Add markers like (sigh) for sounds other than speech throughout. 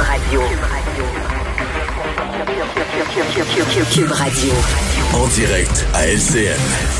Radio. Cube Radio. En direct à LCN.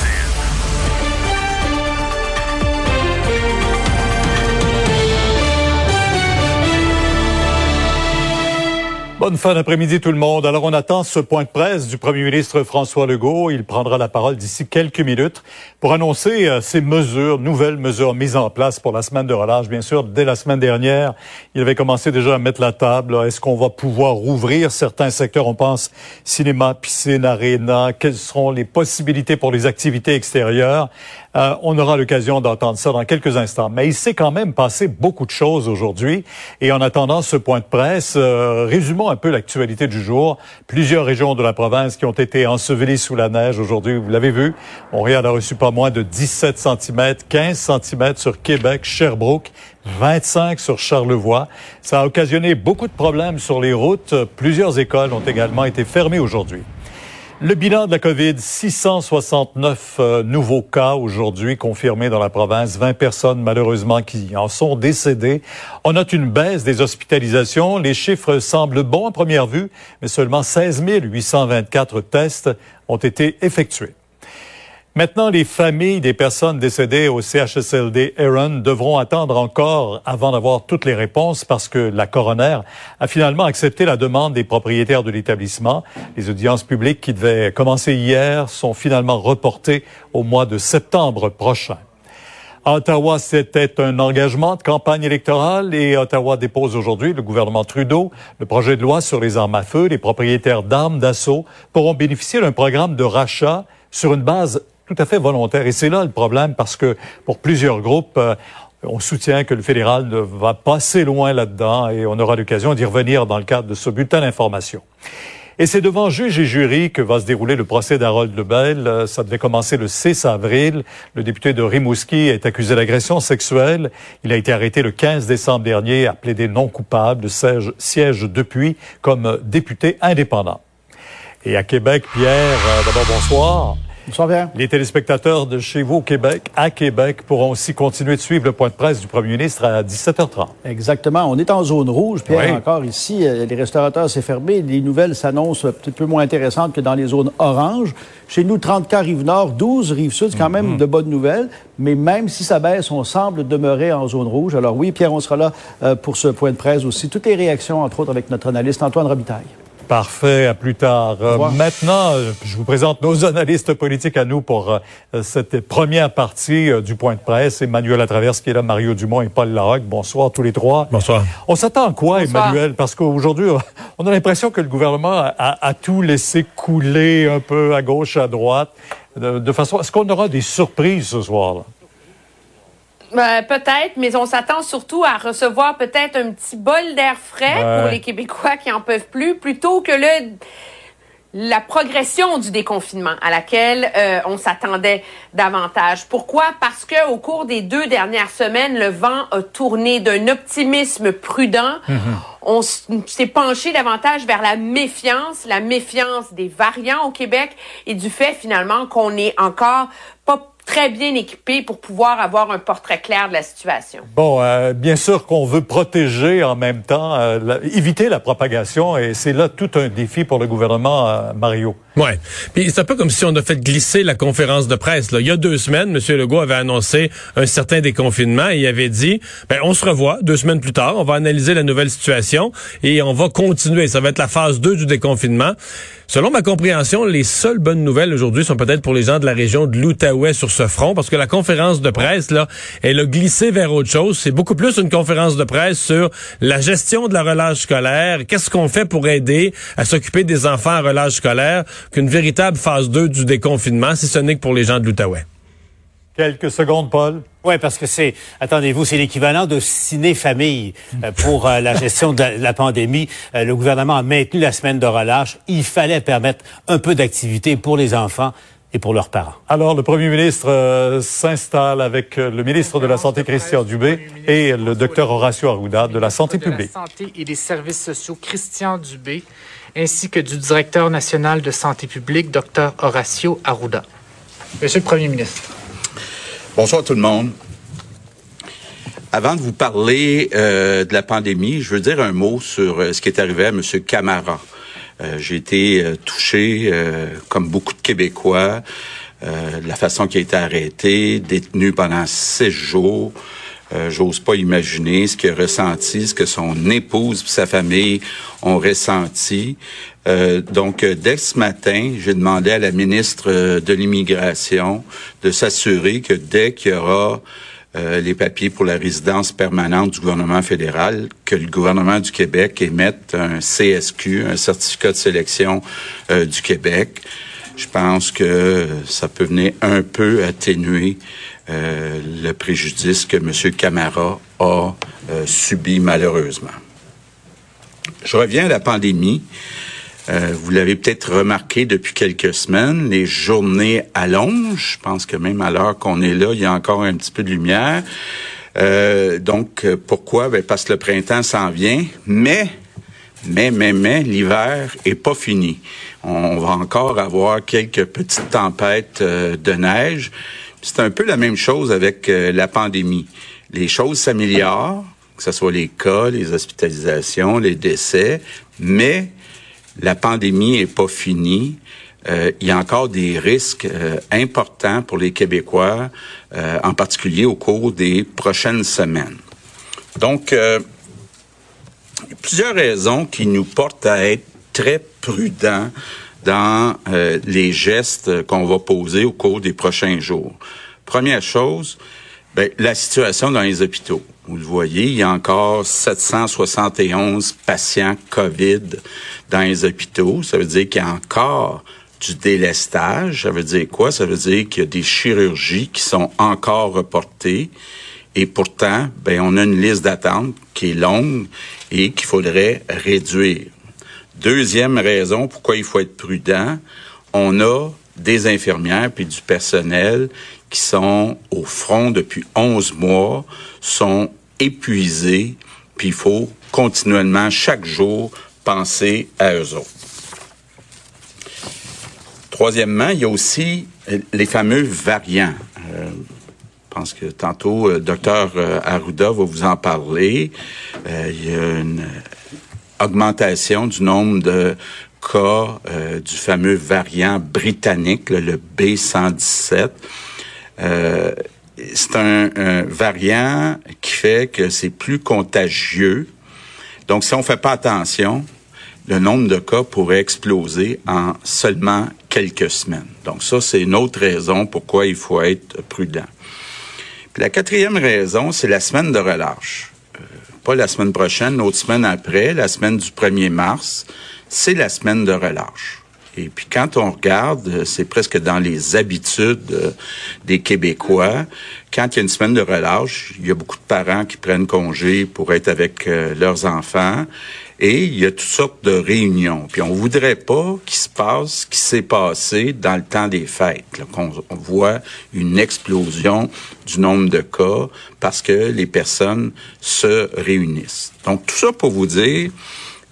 Bonne fin d'après-midi tout le monde. Alors on attend ce point de presse du premier ministre François Legault. Il prendra la parole d'ici quelques minutes pour annoncer euh, ces mesures, nouvelles mesures mises en place pour la semaine de relâche. Bien sûr, dès la semaine dernière, il avait commencé déjà à mettre la table. Est-ce qu'on va pouvoir rouvrir certains secteurs? On pense cinéma, piscine, aréna. Quelles seront les possibilités pour les activités extérieures? Euh, On aura l'occasion d'entendre ça dans quelques instants. Mais il s'est quand même passé beaucoup de choses aujourd'hui. Et en attendant ce point de presse, euh, résumons un peu l'actualité du jour. Plusieurs régions de la province qui ont été ensevelies sous la neige aujourd'hui. Vous l'avez vu, Montréal a reçu pas moins de 17 cm, 15 cm sur Québec, Sherbrooke, 25 sur Charlevoix. Ça a occasionné beaucoup de problèmes sur les routes. Plusieurs écoles ont également été fermées aujourd'hui. Le bilan de la COVID, 669 euh, nouveaux cas aujourd'hui confirmés dans la province, 20 personnes malheureusement qui en sont décédées. On note une baisse des hospitalisations. Les chiffres semblent bons à première vue, mais seulement 16 824 tests ont été effectués. Maintenant, les familles des personnes décédées au CHSLD Aaron devront attendre encore avant d'avoir toutes les réponses parce que la coroner a finalement accepté la demande des propriétaires de l'établissement. Les audiences publiques qui devaient commencer hier sont finalement reportées au mois de septembre prochain. À Ottawa, c'était un engagement de campagne électorale et Ottawa dépose aujourd'hui, le gouvernement Trudeau, le projet de loi sur les armes à feu. Les propriétaires d'armes d'assaut pourront bénéficier d'un programme de rachat sur une base tout à fait volontaire. Et c'est là le problème parce que pour plusieurs groupes, euh, on soutient que le fédéral ne va pas assez loin là-dedans et on aura l'occasion d'y revenir dans le cadre de ce bulletin d'information. Et c'est devant juge et jury que va se dérouler le procès d'Harold Lebel. Euh, ça devait commencer le 6 avril. Le député de Rimouski est accusé d'agression sexuelle. Il a été arrêté le 15 décembre dernier, a plaidé non coupable, siège, siège depuis comme député indépendant. Et à Québec, Pierre, euh, d'abord bonsoir. Les téléspectateurs de chez vous au Québec, à Québec, pourront aussi continuer de suivre le point de presse du premier ministre à 17h30. Exactement. On est en zone rouge, Pierre, encore ici. Euh, les restaurateurs, s'est fermé. Les nouvelles s'annoncent un petit peu moins intéressantes que dans les zones oranges. Chez nous, 30 cas Rive-Nord, 12 Rive-Sud, c'est quand même mhm. de bonnes nouvelles. Mais même si ça baisse, on semble demeurer en zone rouge. Alors oui, Pierre, on sera là euh, pour ce point de presse aussi. Toutes les réactions, entre autres, avec notre analyste Antoine Robitaille. Parfait, à plus tard. Euh, maintenant, je vous présente nos (laughs) analystes politiques à nous pour euh, cette première partie euh, du point de presse. Emmanuel Latraverse qui est là, Mario Dumont et Paul Larocque. Bonsoir tous les trois. Bonsoir. On s'attend à quoi, Emmanuel? Parce qu'aujourd'hui, (laughs) on a l'impression que le gouvernement a, tout laissé couler un peu à gauche, à droite. De, de façon, est-ce qu'on aura des surprises ce soir? Là? Ben, peut-être, mais on s'attend surtout à recevoir peut-être un petit bol d'air frais pour les Québécois qui en peuvent plus, plutôt que le la progression du déconfinement à laquelle euh, on s'attendait davantage. Pourquoi? Parce que au cours des deux dernières semaines, le vent a tourné d'un optimisme prudent. Mm-hmm. On s'est penché davantage vers la méfiance, la méfiance des variants au Québec et du fait finalement qu'on est encore pas très bien équipé pour pouvoir avoir un portrait clair de la situation. Bon, euh, bien sûr qu'on veut protéger en même temps, euh, éviter la propagation, et c'est là tout un défi pour le gouvernement, euh, Mario. Ouais. Puis c'est un peu comme si on a fait glisser la conférence de presse. Là. Il y a deux semaines, M. Legault avait annoncé un certain déconfinement et il avait dit, ben, on se revoit deux semaines plus tard, on va analyser la nouvelle situation et on va continuer. Ça va être la phase 2 du déconfinement. Selon ma compréhension, les seules bonnes nouvelles aujourd'hui sont peut-être pour les gens de la région de l'Outaouais sur ce front, parce que la conférence de presse, là, elle a glissé vers autre chose. C'est beaucoup plus une conférence de presse sur la gestion de la relâche scolaire, qu'est-ce qu'on fait pour aider à s'occuper des enfants à relâche scolaire, qu'une véritable phase 2 du déconfinement, si ce n'est que pour les gens de l'Outaouais. Quelques secondes, Paul. Oui, parce que c'est, attendez-vous, c'est l'équivalent de ciné-famille euh, pour euh, la gestion de la, pandémie. Euh, le gouvernement a maintenu la semaine de relâche. Il fallait permettre un peu d'activité pour les enfants et pour leurs parents. Alors, le premier ministre s'installe avec le ministre de la Santé, Christian Dubé, et le docteur Horacio Arruda de la Santé publique. De la Santé et des services sociaux, Christian Dubé, ainsi que du directeur national de santé publique, docteur Horacio Arruda. Monsieur le premier ministre. Bonsoir tout le monde. avant de vous parler euh, de la pandémie, je veux dire un mot sur euh, ce qui est arrivé à M. Camara. Euh, j'ai été touché, comme beaucoup de Québécois, de la façon qu'il a été arrêté, détenu pendant six jours. J'ose pas imaginer ce qu'il a ressenti, ce que son épouse et sa famille ont ressenti. donc, dès ce matin, j'ai demandé à la ministre de l'Immigration de s'assurer que dès qu'il y aura euh, les papiers pour la résidence permanente du gouvernement fédéral, que le gouvernement du Québec émette un CSQ, un certificat de sélection euh, du Québec. Je pense que ça peut venir un peu atténuer euh, le préjudice que M. Camara a subi malheureusement. Je reviens à la pandémie. Euh, vous l'avez peut-être remarqué depuis quelques semaines, les journées allongent. Je pense que même à l'heure qu'on est là, il y a encore un petit peu de lumière. Euh, donc, pourquoi? Ben, parce que le printemps s'en vient, mais, mais, mais, mais, l'hiver est pas fini. On va encore avoir quelques petites tempêtes euh, de neige. C'est un peu la même chose avec la pandémie. Les choses s'améliorent, que ce soit les cas, les hospitalisations, les décès, mais la pandémie est pas finie. Euh, il y a encore des risques euh, importants pour les Québécois, euh, en particulier au cours des prochaines semaines. Donc, plusieurs raisons qui nous portent à être très prudents dans les gestes qu'on va poser au cours des prochains jours. Première chose, ben, la situation dans les hôpitaux. Vous le voyez, il y a encore 771 patients COVID dans les hôpitaux. Ça veut dire qu'il y a encore du délestage. Ça veut dire quoi? Ça veut dire qu'il y a des chirurgies qui sont encore reportées. Et pourtant, ben, on a une liste d'attente qui est longue et qu'il faudrait réduire. Deuxième raison pourquoi il faut être prudent, on a des infirmières puis du personnel qui sont au front depuis 11 mois, sont épuisés, puis il faut continuellement, chaque jour, penser à eux autres. Troisièmement, il y a aussi les fameux variants. Euh, je pense que tantôt, le euh, docteur euh, Arruda va vous en parler. il y a une augmentation du nombre de cas du fameux variant britannique, le B117 c'est un, variant qui fait que c'est plus contagieux. Donc, si on fait pas attention, le nombre de cas pourrait exploser en seulement quelques semaines. Donc, ça, c'est une autre raison pourquoi il faut être prudent. Puis la quatrième raison, c'est la semaine de relâche. Pas la semaine prochaine, l'autre semaine après, la semaine du 1er mars, c'est la semaine de relâche. Et puis quand on regarde, euh, c'est presque dans les habitudes euh, des Québécois. Quand il y a une semaine de relâche, il y a beaucoup de parents qui prennent congé pour être avec euh, leurs enfants. Et il y a toutes sortes de réunions. Puis on voudrait pas qu'il se passe ce qui s'est passé dans le temps des fêtes, qu'on voit une explosion du nombre de cas parce que les personnes se réunissent. Donc tout ça pour vous dire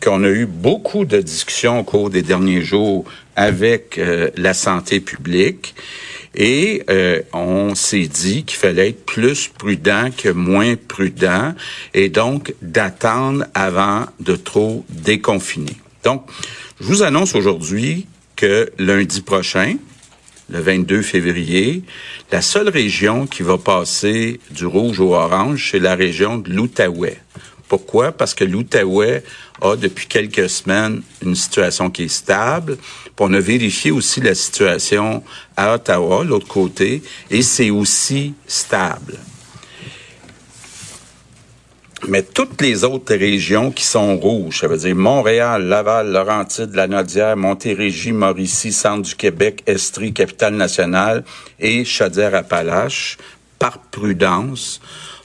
qu'on a eu beaucoup de discussions au cours des derniers jours avec euh, la santé publique et euh, on s'est dit qu'il fallait être plus prudent que moins prudent et donc d'attendre avant de trop déconfiner. Donc, je vous annonce aujourd'hui que lundi prochain, le 22 février, la seule région qui va passer du rouge au orange, c'est la région de l'Outaouais. Pourquoi? Parce que l'Outaouais a depuis quelques semaines une situation qui est stable. Puis on a vérifié aussi la situation à Ottawa, l'autre côté, et c'est aussi stable. Mais toutes les autres régions qui sont rouges, ça veut dire Montréal, Laval, Laurentide, La Nodière, Montérégie, Mauricie, Centre du Québec, Estrie, Capitale-Nationale et Chaudière-Appalaches, par prudence,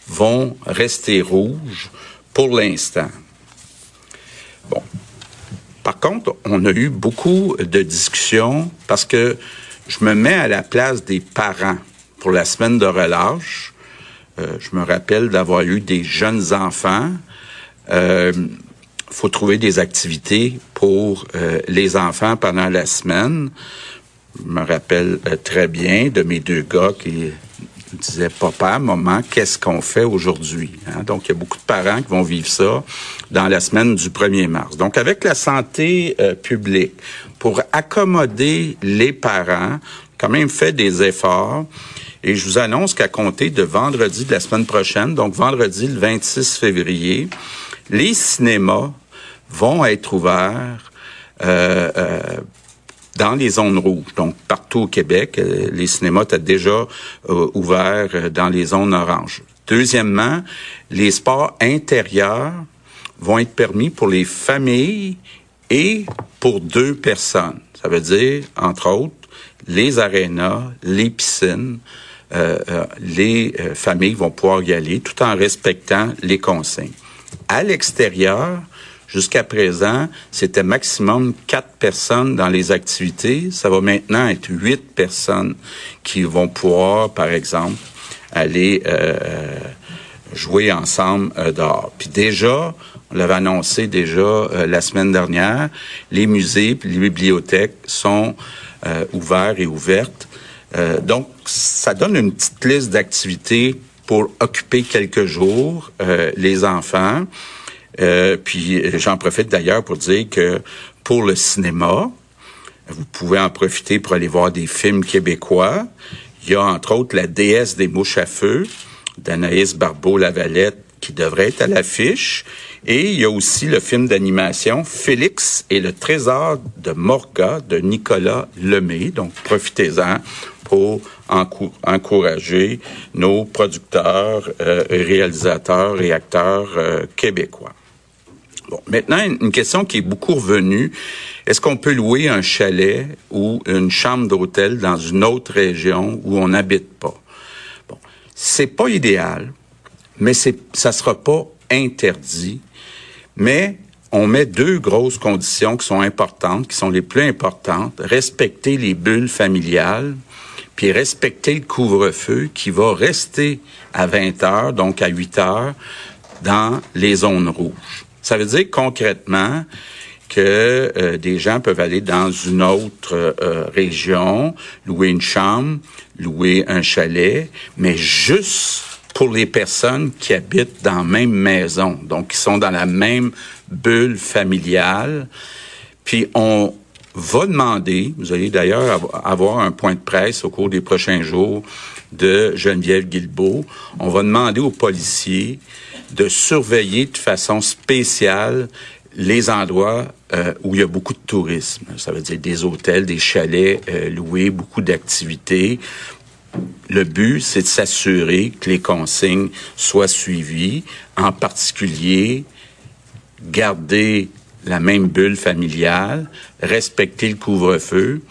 vont rester rouges pour l'instant. Bon. Par contre, on a eu beaucoup de discussions parce que je me mets à la place des parents pour la semaine de relâche. Euh, je me rappelle d'avoir eu des jeunes enfants. Il euh, faut trouver des activités pour euh, les enfants pendant la semaine. Je me rappelle très bien de mes deux gars qui disaient papa, maman, qu'est-ce qu'on fait aujourd'hui? Hein? Donc, il y a beaucoup de parents qui vont vivre ça dans la semaine du 1er mars. Donc, avec la santé euh, publique, pour accommoder les parents, quand même fait des efforts. Et je vous annonce qu'à compter de vendredi de la semaine prochaine, donc vendredi le 26 février, les cinémas vont être ouverts euh, euh, dans les zones rouges. Donc, partout au Québec, euh, les cinémas étaient déjà euh, ouverts euh, dans les zones oranges. Deuxièmement, les sports intérieurs vont être permis pour les familles et pour deux personnes. Ça veut dire, entre autres, les arénas, les piscines, les familles vont pouvoir y aller tout en respectant les consignes. À l'extérieur, Jusqu'à présent, c'était maximum quatre personnes dans les activités. Ça va maintenant être huit personnes qui vont pouvoir, par exemple, aller euh, jouer ensemble euh. Puis déjà, on l'avait annoncé déjà euh, la semaine dernière, les musées les bibliothèques sont euh, ouverts et ouvertes. donc, ça donne une petite liste d'activités pour occuper quelques jours les enfants. Euh, puis j'en profite d'ailleurs pour dire que pour le cinéma, vous pouvez en profiter pour aller voir des films québécois. Il y a entre autres La déesse des mouches à feu d'Anaïs Barbeau-Lavalette qui devrait être à l'affiche. Et il y a aussi le film d'animation Félix et le trésor de Morga de Nicolas Lemay. Donc profitez-en pour encourager nos producteurs, euh, réalisateurs et acteurs euh, québécois. Maintenant, une question qui est beaucoup revenue. Est-ce qu'on peut louer un chalet ou une chambre d'hôtel dans une autre région où on n'habite pas? Bon, c'est pas idéal, mais c'est, ça sera pas interdit. Mais on met deux grosses conditions qui sont importantes, qui sont les plus importantes. Respecter les bulles familiales, puis respecter le couvre-feu qui va rester à 20 heures, donc à 8 heures, dans les zones rouges. Ça veut dire concrètement que euh, des gens peuvent aller dans une autre euh, région, louer une chambre, louer un chalet, mais juste pour les personnes qui habitent dans la même maison, donc qui sont dans la même bulle familiale. Puis on va demander, vous allez d'ailleurs avoir un point de presse au cours des prochains jours de Geneviève Guilbeault, on va demander aux policiers de surveiller de façon spéciale les endroits euh, où il y a beaucoup de tourisme. Ça veut dire des hôtels, des chalets euh, loués, beaucoup d'activités. Le but, c'est de s'assurer que les consignes soient suivies, en particulier garder la même bulle familiale, respecter le couvre-feu,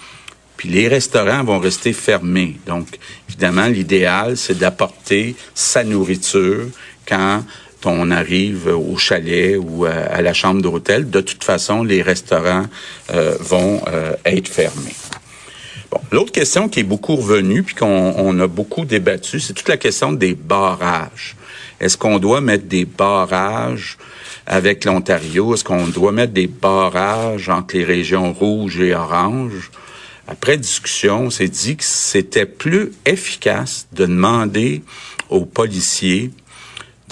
puis les restaurants vont rester fermés. Donc, évidemment, l'idéal, c'est d'apporter sa nourriture quand on arrive au chalet ou à, la chambre d'hôtel, de toute façon, les restaurants euh, vont euh, être fermés. Bon, l'autre question qui est beaucoup revenue puis qu'on a beaucoup débattu, c'est toute la question des barrages. Est-ce qu'on doit mettre des barrages avec l'Ontario? Est-ce qu'on doit mettre des barrages entre les régions rouges et oranges? Après discussion, on s'est dit que c'était plus efficace de demander aux policiers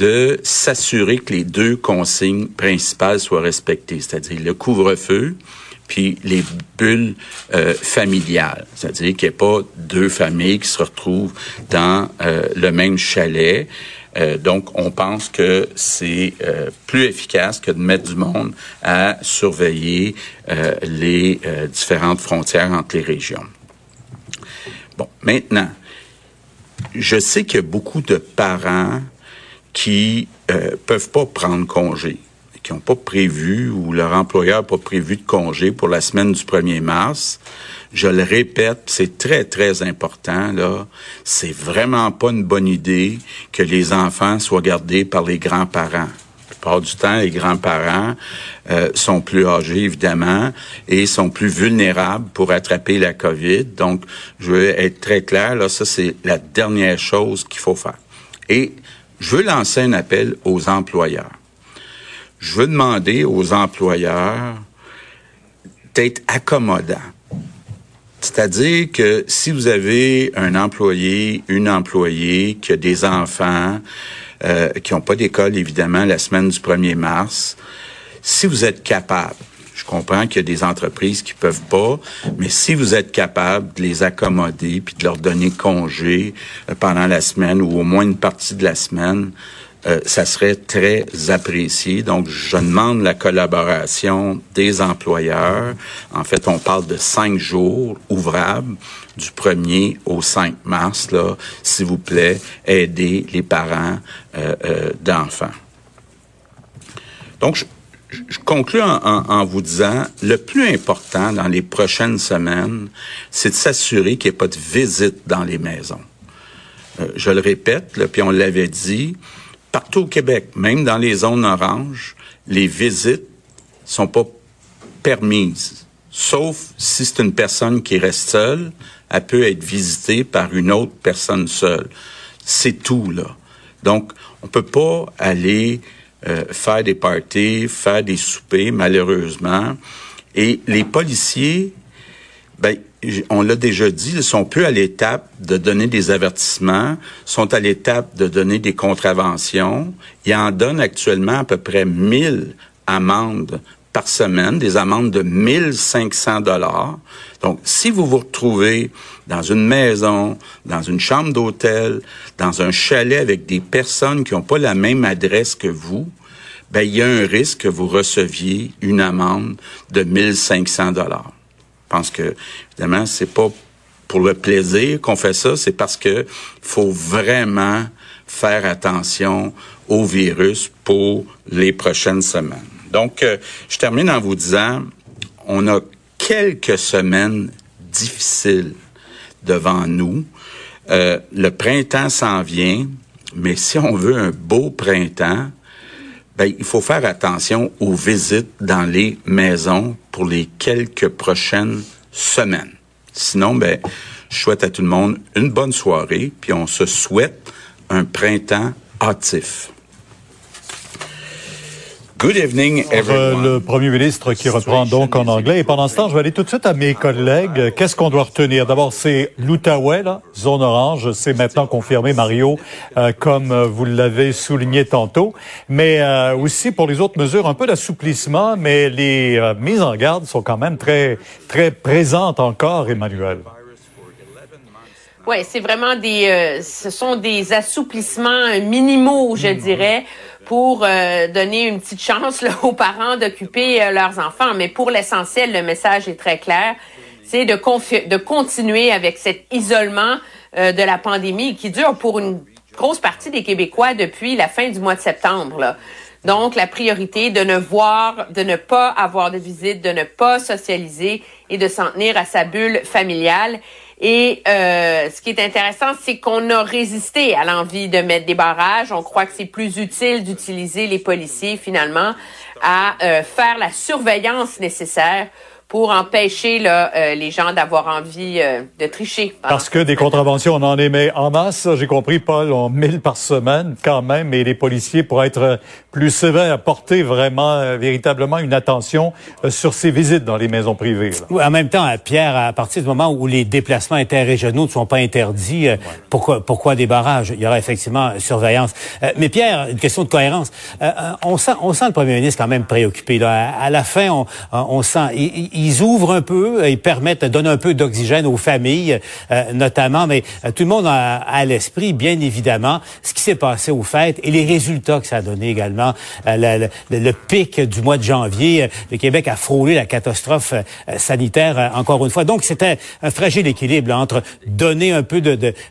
de s'assurer que les deux consignes principales soient respectées, c'est-à-dire le couvre-feu puis les bulles euh, familiales, c'est-à-dire qu'il n'y ait pas deux familles qui se retrouvent dans euh, le même chalet. Euh, donc, on pense que c'est plus efficace que de mettre du monde à surveiller les différentes frontières entre les régions. Bon, maintenant, je sais qu'il y a beaucoup de parents qui euh, peuvent pas prendre congé, qui n'ont pas prévu ou leur employeur n'a pas prévu de congé pour la semaine du 1er mars. Je le répète, c'est très, très important, là. C'est vraiment pas une bonne idée que les enfants soient gardés par les grands-parents. La plupart du temps, les grands-parents euh, sont plus âgés, évidemment, et sont plus vulnérables pour attraper la COVID. Donc, je veux être très clair, là, ça, c'est la dernière chose qu'il faut faire. Et je veux lancer un appel aux employeurs. Je veux demander aux employeurs d'être accommodants. C'est-à-dire que si vous avez un employé, une employée qui a des enfants, euh, qui n'ont pas d'école, évidemment, la semaine du 1er mars, si vous êtes capable, je comprends qu'il y a des entreprises qui peuvent pas, mais si vous êtes capable de les accommoder puis de leur donner congé euh, pendant la semaine ou au moins une partie de la semaine, euh, ça serait très apprécié. Donc, je demande la collaboration des employeurs. En fait, on parle de cinq jours ouvrables du 1er au 5 mars. Là, s'il vous plaît, aidez les parents euh, d'enfants. Donc, je, je conclue en, vous disant, le plus important dans les prochaines semaines, c'est de s'assurer qu'il n'y ait pas de visite dans les maisons. je le répète, là, puis on l'avait dit, partout au Québec, même dans les zones oranges, les visites sont pas permises. Sauf si c'est une personne qui reste seule, elle peut être visitée par une autre personne seule. C'est tout, là. Donc, on peut pas aller euh, faire des parties, faire des soupers, malheureusement. Et les policiers, ben, on l'a déjà dit, ils sont peu à l'étape de donner des avertissements, sont à l'étape de donner des contraventions. Ils en donnent actuellement à peu près 1000 amendes par semaine, des amendes de 1500 dollars. Donc, si vous vous retrouvez dans une maison, dans une chambre d'hôtel, dans un chalet avec des personnes qui n'ont pas la même adresse que vous, ben, il y a un risque que vous receviez une amende de 1500 dollars. Je pense que, évidemment, c'est pas pour le plaisir qu'on fait ça, c'est parce que faut vraiment faire attention au virus pour les prochaines semaines. Donc, euh, je termine en vous disant, on a quelques semaines difficiles devant nous. Euh, le printemps s'en vient, mais si on veut un beau printemps, ben, il faut faire attention aux visites dans les maisons pour les quelques prochaines semaines. Sinon, ben, je souhaite à tout le monde une bonne soirée, puis on se souhaite un printemps hâtif. Good evening, everyone. Le premier ministre qui reprend donc en anglais. Et pendant ce temps, je vais aller tout de suite à mes collègues. Qu'est-ce qu'on doit retenir? D'abord, c'est l'Outaouais, zone orange. C'est maintenant confirmé, Mario, euh, comme vous l'avez souligné tantôt. Mais euh, aussi, pour les autres mesures, un peu d'assouplissement, mais les euh, mises en garde sont quand même très, très présentes encore, Emmanuel. Oui, c'est vraiment des, ce sont des assouplissements minimaux, je dirais pour euh, donner une petite chance là, aux parents d'occuper euh, leurs enfants. Mais pour l'essentiel, le message est très clair. C'est de, de continuer avec cet isolement euh, de la pandémie qui dure pour une grosse partie des Québécois depuis la fin du mois de septembre. Là. Donc, la priorité de ne voir, de ne pas avoir de visite, de ne pas socialiser et de s'en tenir à sa bulle familiale. Et euh, ce qui est intéressant, c'est qu'on a résisté à l'envie de mettre des barrages. On croit que c'est plus utile d'utiliser les policiers finalement à euh, faire la surveillance nécessaire pour empêcher là, euh, les gens d'avoir envie euh, de tricher. Parce que des contraventions, on en émet en masse. J'ai compris, Paul, on mille par semaine quand même, et les policiers, pour être plus sévères, porter vraiment, euh, véritablement une attention sur ces visites dans les maisons privées. Oui, en même temps, Pierre, à partir du moment où les déplacements interrégionaux ne sont pas interdits, pourquoi, pourquoi des barrages? Il y aura effectivement surveillance. mais Pierre, une question de cohérence. on, sent, on sent le premier ministre quand même préoccupé. Là. À, la fin, on, on sent... Il, ils ouvrent un peu, ils permettent, donnent un peu d'oxygène aux familles, euh, notamment, mais euh, tout le monde a à l'esprit, bien évidemment, ce qui s'est passé aux fêtes et les résultats que ça a donné également. Euh, le, pic du mois de janvier, le Québec a frôlé la catastrophe sanitaire encore une fois. Donc, c'était un fragile équilibre entre donner un peu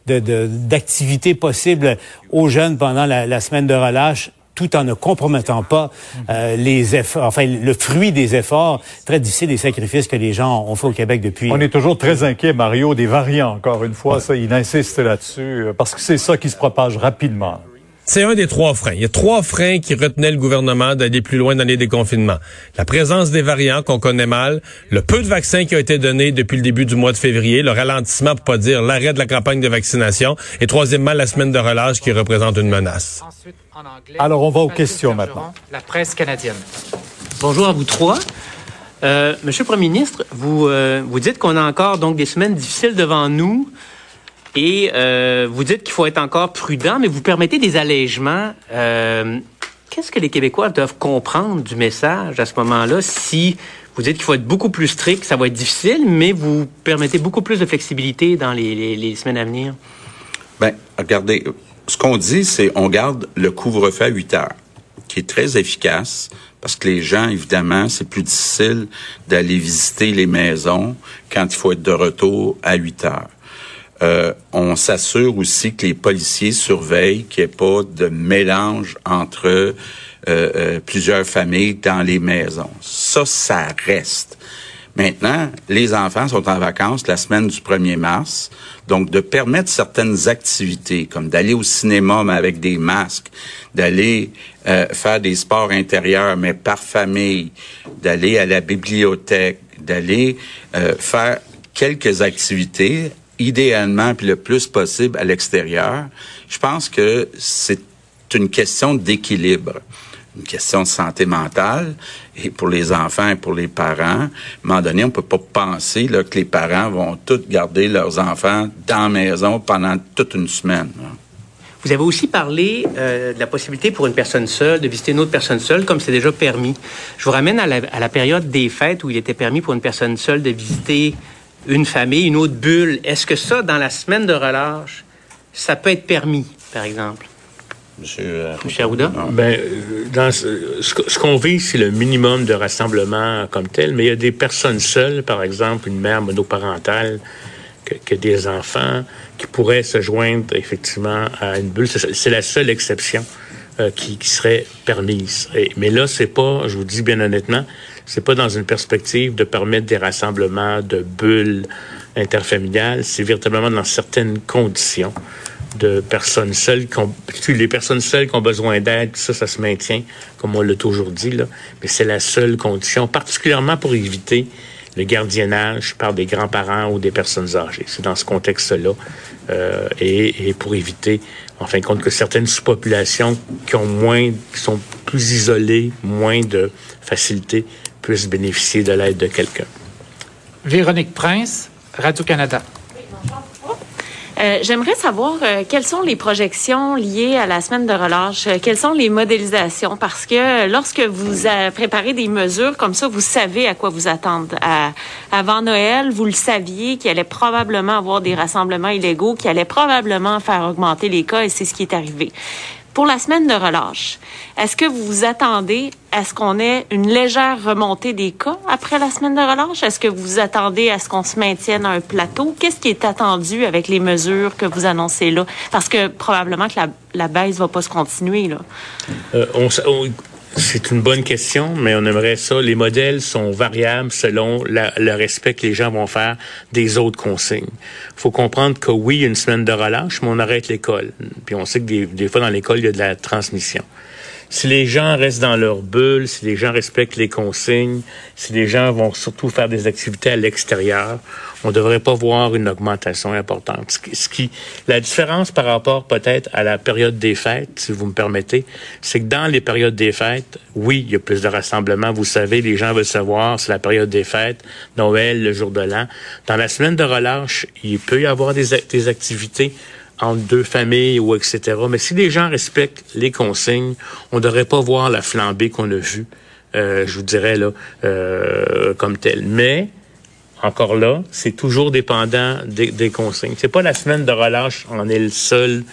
d'activité possible aux jeunes pendant la semaine de relâche tout en ne compromettant pas euh, les efforts, enfin le fruit des efforts très difficiles des sacrifices que les gens ont fait au Québec depuis. On est toujours très inquiet, Mario, des variants. Encore une fois, ça, il insiste là-dessus euh, parce que c'est ça qui se propage rapidement. C'est un des trois freins. Il y a trois freins qui retenaient le gouvernement d'aller plus loin dans les déconfinements. La présence des variants qu'on connaît mal, le peu de vaccins qui ont été donnés depuis le début du mois de février, le ralentissement, pour pas dire l'arrêt de la campagne de vaccination, et troisièmement, la semaine de relâche qui représente une menace. Alors, on va aux questions maintenant. La presse canadienne. Bonjour à vous trois. Euh, Monsieur le Premier ministre, vous, euh, vous dites qu'on a encore donc des semaines difficiles devant nous et euh, vous dites qu'il faut être encore prudent, mais vous permettez des allègements. Euh, Qu'est-ce que les Québécois doivent comprendre du message à ce moment-là? Si vous dites qu'il faut être beaucoup plus strict, ça va être difficile, mais vous permettez beaucoup plus de flexibilité dans les, semaines à venir? Ben, regardez, ce qu'on dit, c'est on garde le couvre-feu à 8 heures, qui est très efficace, parce que les gens, évidemment, c'est plus difficile d'aller visiter les maisons quand il faut être de retour à 8 heures. Euh, on s'assure aussi que les policiers surveillent qu'il n'y ait pas de mélange entre euh, euh, plusieurs familles dans les maisons. Ça, ça reste. Maintenant, les enfants sont en vacances la semaine du 1er mars, donc de permettre certaines activités, comme d'aller au cinéma mais avec des masques, d'aller faire des sports intérieurs mais par famille, d'aller à la bibliothèque, d'aller faire quelques activités, idéalement puis le plus possible à l'extérieur. Je pense que c'est une question d'équilibre une question de santé mentale et pour les enfants et pour les parents. À un moment donné, on peut pas penser là, que les parents vont tous garder leurs enfants dans la maison pendant toute une semaine. Vous avez aussi parlé euh, de la possibilité pour une personne seule de visiter une autre personne seule, comme c'est déjà permis. Je vous ramène à la, période des fêtes où il était permis pour une personne seule de visiter une famille, une autre bulle. Est-ce que ça, dans la semaine de relâche, ça peut être permis, par exemple? Monsieur, euh, Arruda? Ben, dans ce, ce qu'on vise, c'est le minimum de rassemblement comme tel, mais il y a des personnes seules, par exemple, une mère monoparentale que, que des enfants qui pourraient se joindre effectivement à une bulle. C'est la seule exception euh, qui, qui, serait permise. Et, mais là, c'est pas, je vous dis bien honnêtement, c'est pas dans une perspective de permettre des rassemblements de bulles interfamiliales. C'est véritablement dans certaines conditions de personnes seules, qui ont, les personnes seules qui ont besoin d'aide, ça, ça se maintient, comme on l'a toujours dit, là. Mais c'est la seule condition, particulièrement pour éviter le gardiennage par des grands-parents ou des personnes âgées. C'est dans ce contexte-là. Euh, et, et, pour éviter, en fin de compte, que certaines sous-populations qui ont moins, qui sont plus isolées, moins de facilité, puissent bénéficier de l'aide de quelqu'un. Véronique Prince, Radio-Canada. Euh, J'aimerais savoir euh, quelles sont les projections liées à la semaine de relâche, euh, quelles sont les modélisations, parce que lorsque vous préparez des mesures comme ça, vous savez à quoi vous attendre. À, avant Noël, vous le saviez qu'il allait probablement avoir des rassemblements illégaux, qu'il allait probablement faire augmenter les cas, et c'est ce qui est arrivé. Pour la semaine de relâche, est-ce que vous vous attendez à ce qu'on ait une légère remontée des cas après la semaine de relâche? Est-ce que vous vous attendez à ce qu'on se maintienne à un plateau? Qu'est-ce qui est attendu avec les mesures que vous annoncez là? Parce que probablement que la, baisse va pas se continuer. Là. Euh, on, on, c'est une bonne question, mais on aimerait ça. Les modèles sont variables selon le respect que les gens vont faire des autres consignes. Il faut comprendre que oui, une semaine de relâche, mais on arrête l'école. Puis on sait que des fois dans l'école, il y a de la transmission si les gens restent dans leur bulle, si les gens respectent les consignes, si les gens vont surtout faire des activités à l'extérieur, on ne devrait pas voir une augmentation importante. Ce qui, la différence par rapport peut-être à la période des fêtes, si vous me permettez, c'est que dans les périodes des fêtes, oui, il y a plus de rassemblements. Vous savez, les gens veulent savoir, c'est la période des fêtes, Noël, le jour de l'an. Dans la semaine de relâche, il peut y avoir des activités entre deux familles ou etc. Mais si les gens respectent les consignes, on ne devrait pas voir la flambée qu'on a vue, euh, je vous dirais là, euh, comme telle. Mais encore là, c'est toujours dépendant des, des consignes. C'est pas la semaine de relâche en elle seule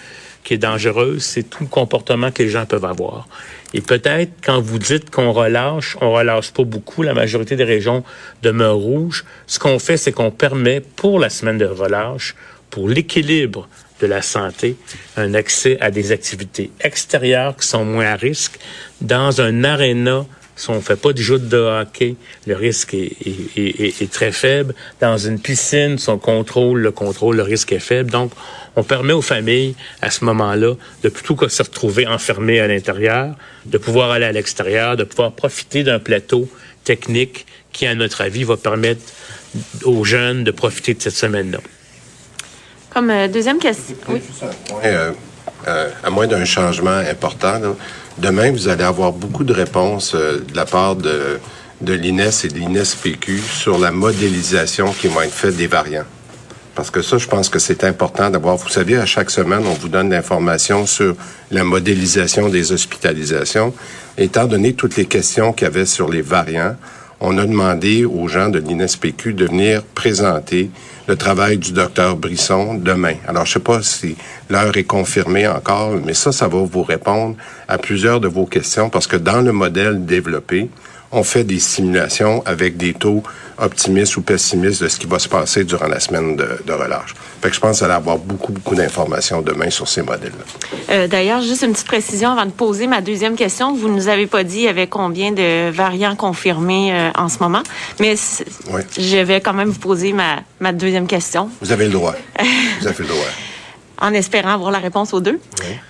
qui est dangereuse, c'est tout le comportement que les gens peuvent avoir. Et peut-être quand vous dites qu'on relâche, on relâche pas beaucoup. La majorité des régions demeurent rouges. Ce qu'on fait, c'est qu'on permet pour la semaine de relâche, pour l'équilibre de la santé, un accès à des activités extérieures qui sont moins à risque. Dans un aréna, si on ne fait pas de jeu de hockey, le risque est, très faible. Dans une piscine, si on contrôle le contrôle, le risque est faible. Donc, on permet aux familles, à ce moment-là, de plutôt que se retrouver enfermées à l'intérieur, de pouvoir aller à l'extérieur, de pouvoir profiter d'un plateau technique qui, à notre avis, va permettre aux jeunes de profiter de cette semaine-là. Comme euh, deuxième question. Oui. Euh, euh, à moins d'un changement important, là, demain, vous allez avoir beaucoup de réponses euh, de la part de de l'INES et de l'INES-PQ sur la modélisation qui va être faite des variants. Parce que ça, je pense que c'est important d'avoir. Vous savez, à chaque semaine, on vous donne l'information sur la modélisation des hospitalisations. Étant donné toutes les questions qu'il y avait sur les variants, on a demandé aux gens de l'INSPQ de venir présenter le travail du docteur Brisson demain. Alors, je sais pas si l'heure est confirmée encore, mais ça, ça va vous répondre à plusieurs de vos questions parce que dans le modèle développé, on fait des simulations avec des taux optimistes ou pessimistes de ce qui va se passer durant la semaine de, relâche. Fait que je pense qu'il va avoir beaucoup, beaucoup d'informations demain sur ces modèles-là. Euh, d'ailleurs, juste une petite précision avant de poser ma deuxième question. Vous ne nous avez pas dit il y avait combien de variants confirmés euh, en ce moment, mais je vais quand même vous poser ma, ma deuxième question. Vous avez le droit. (laughs) vous avez le droit en espérant avoir la réponse aux deux.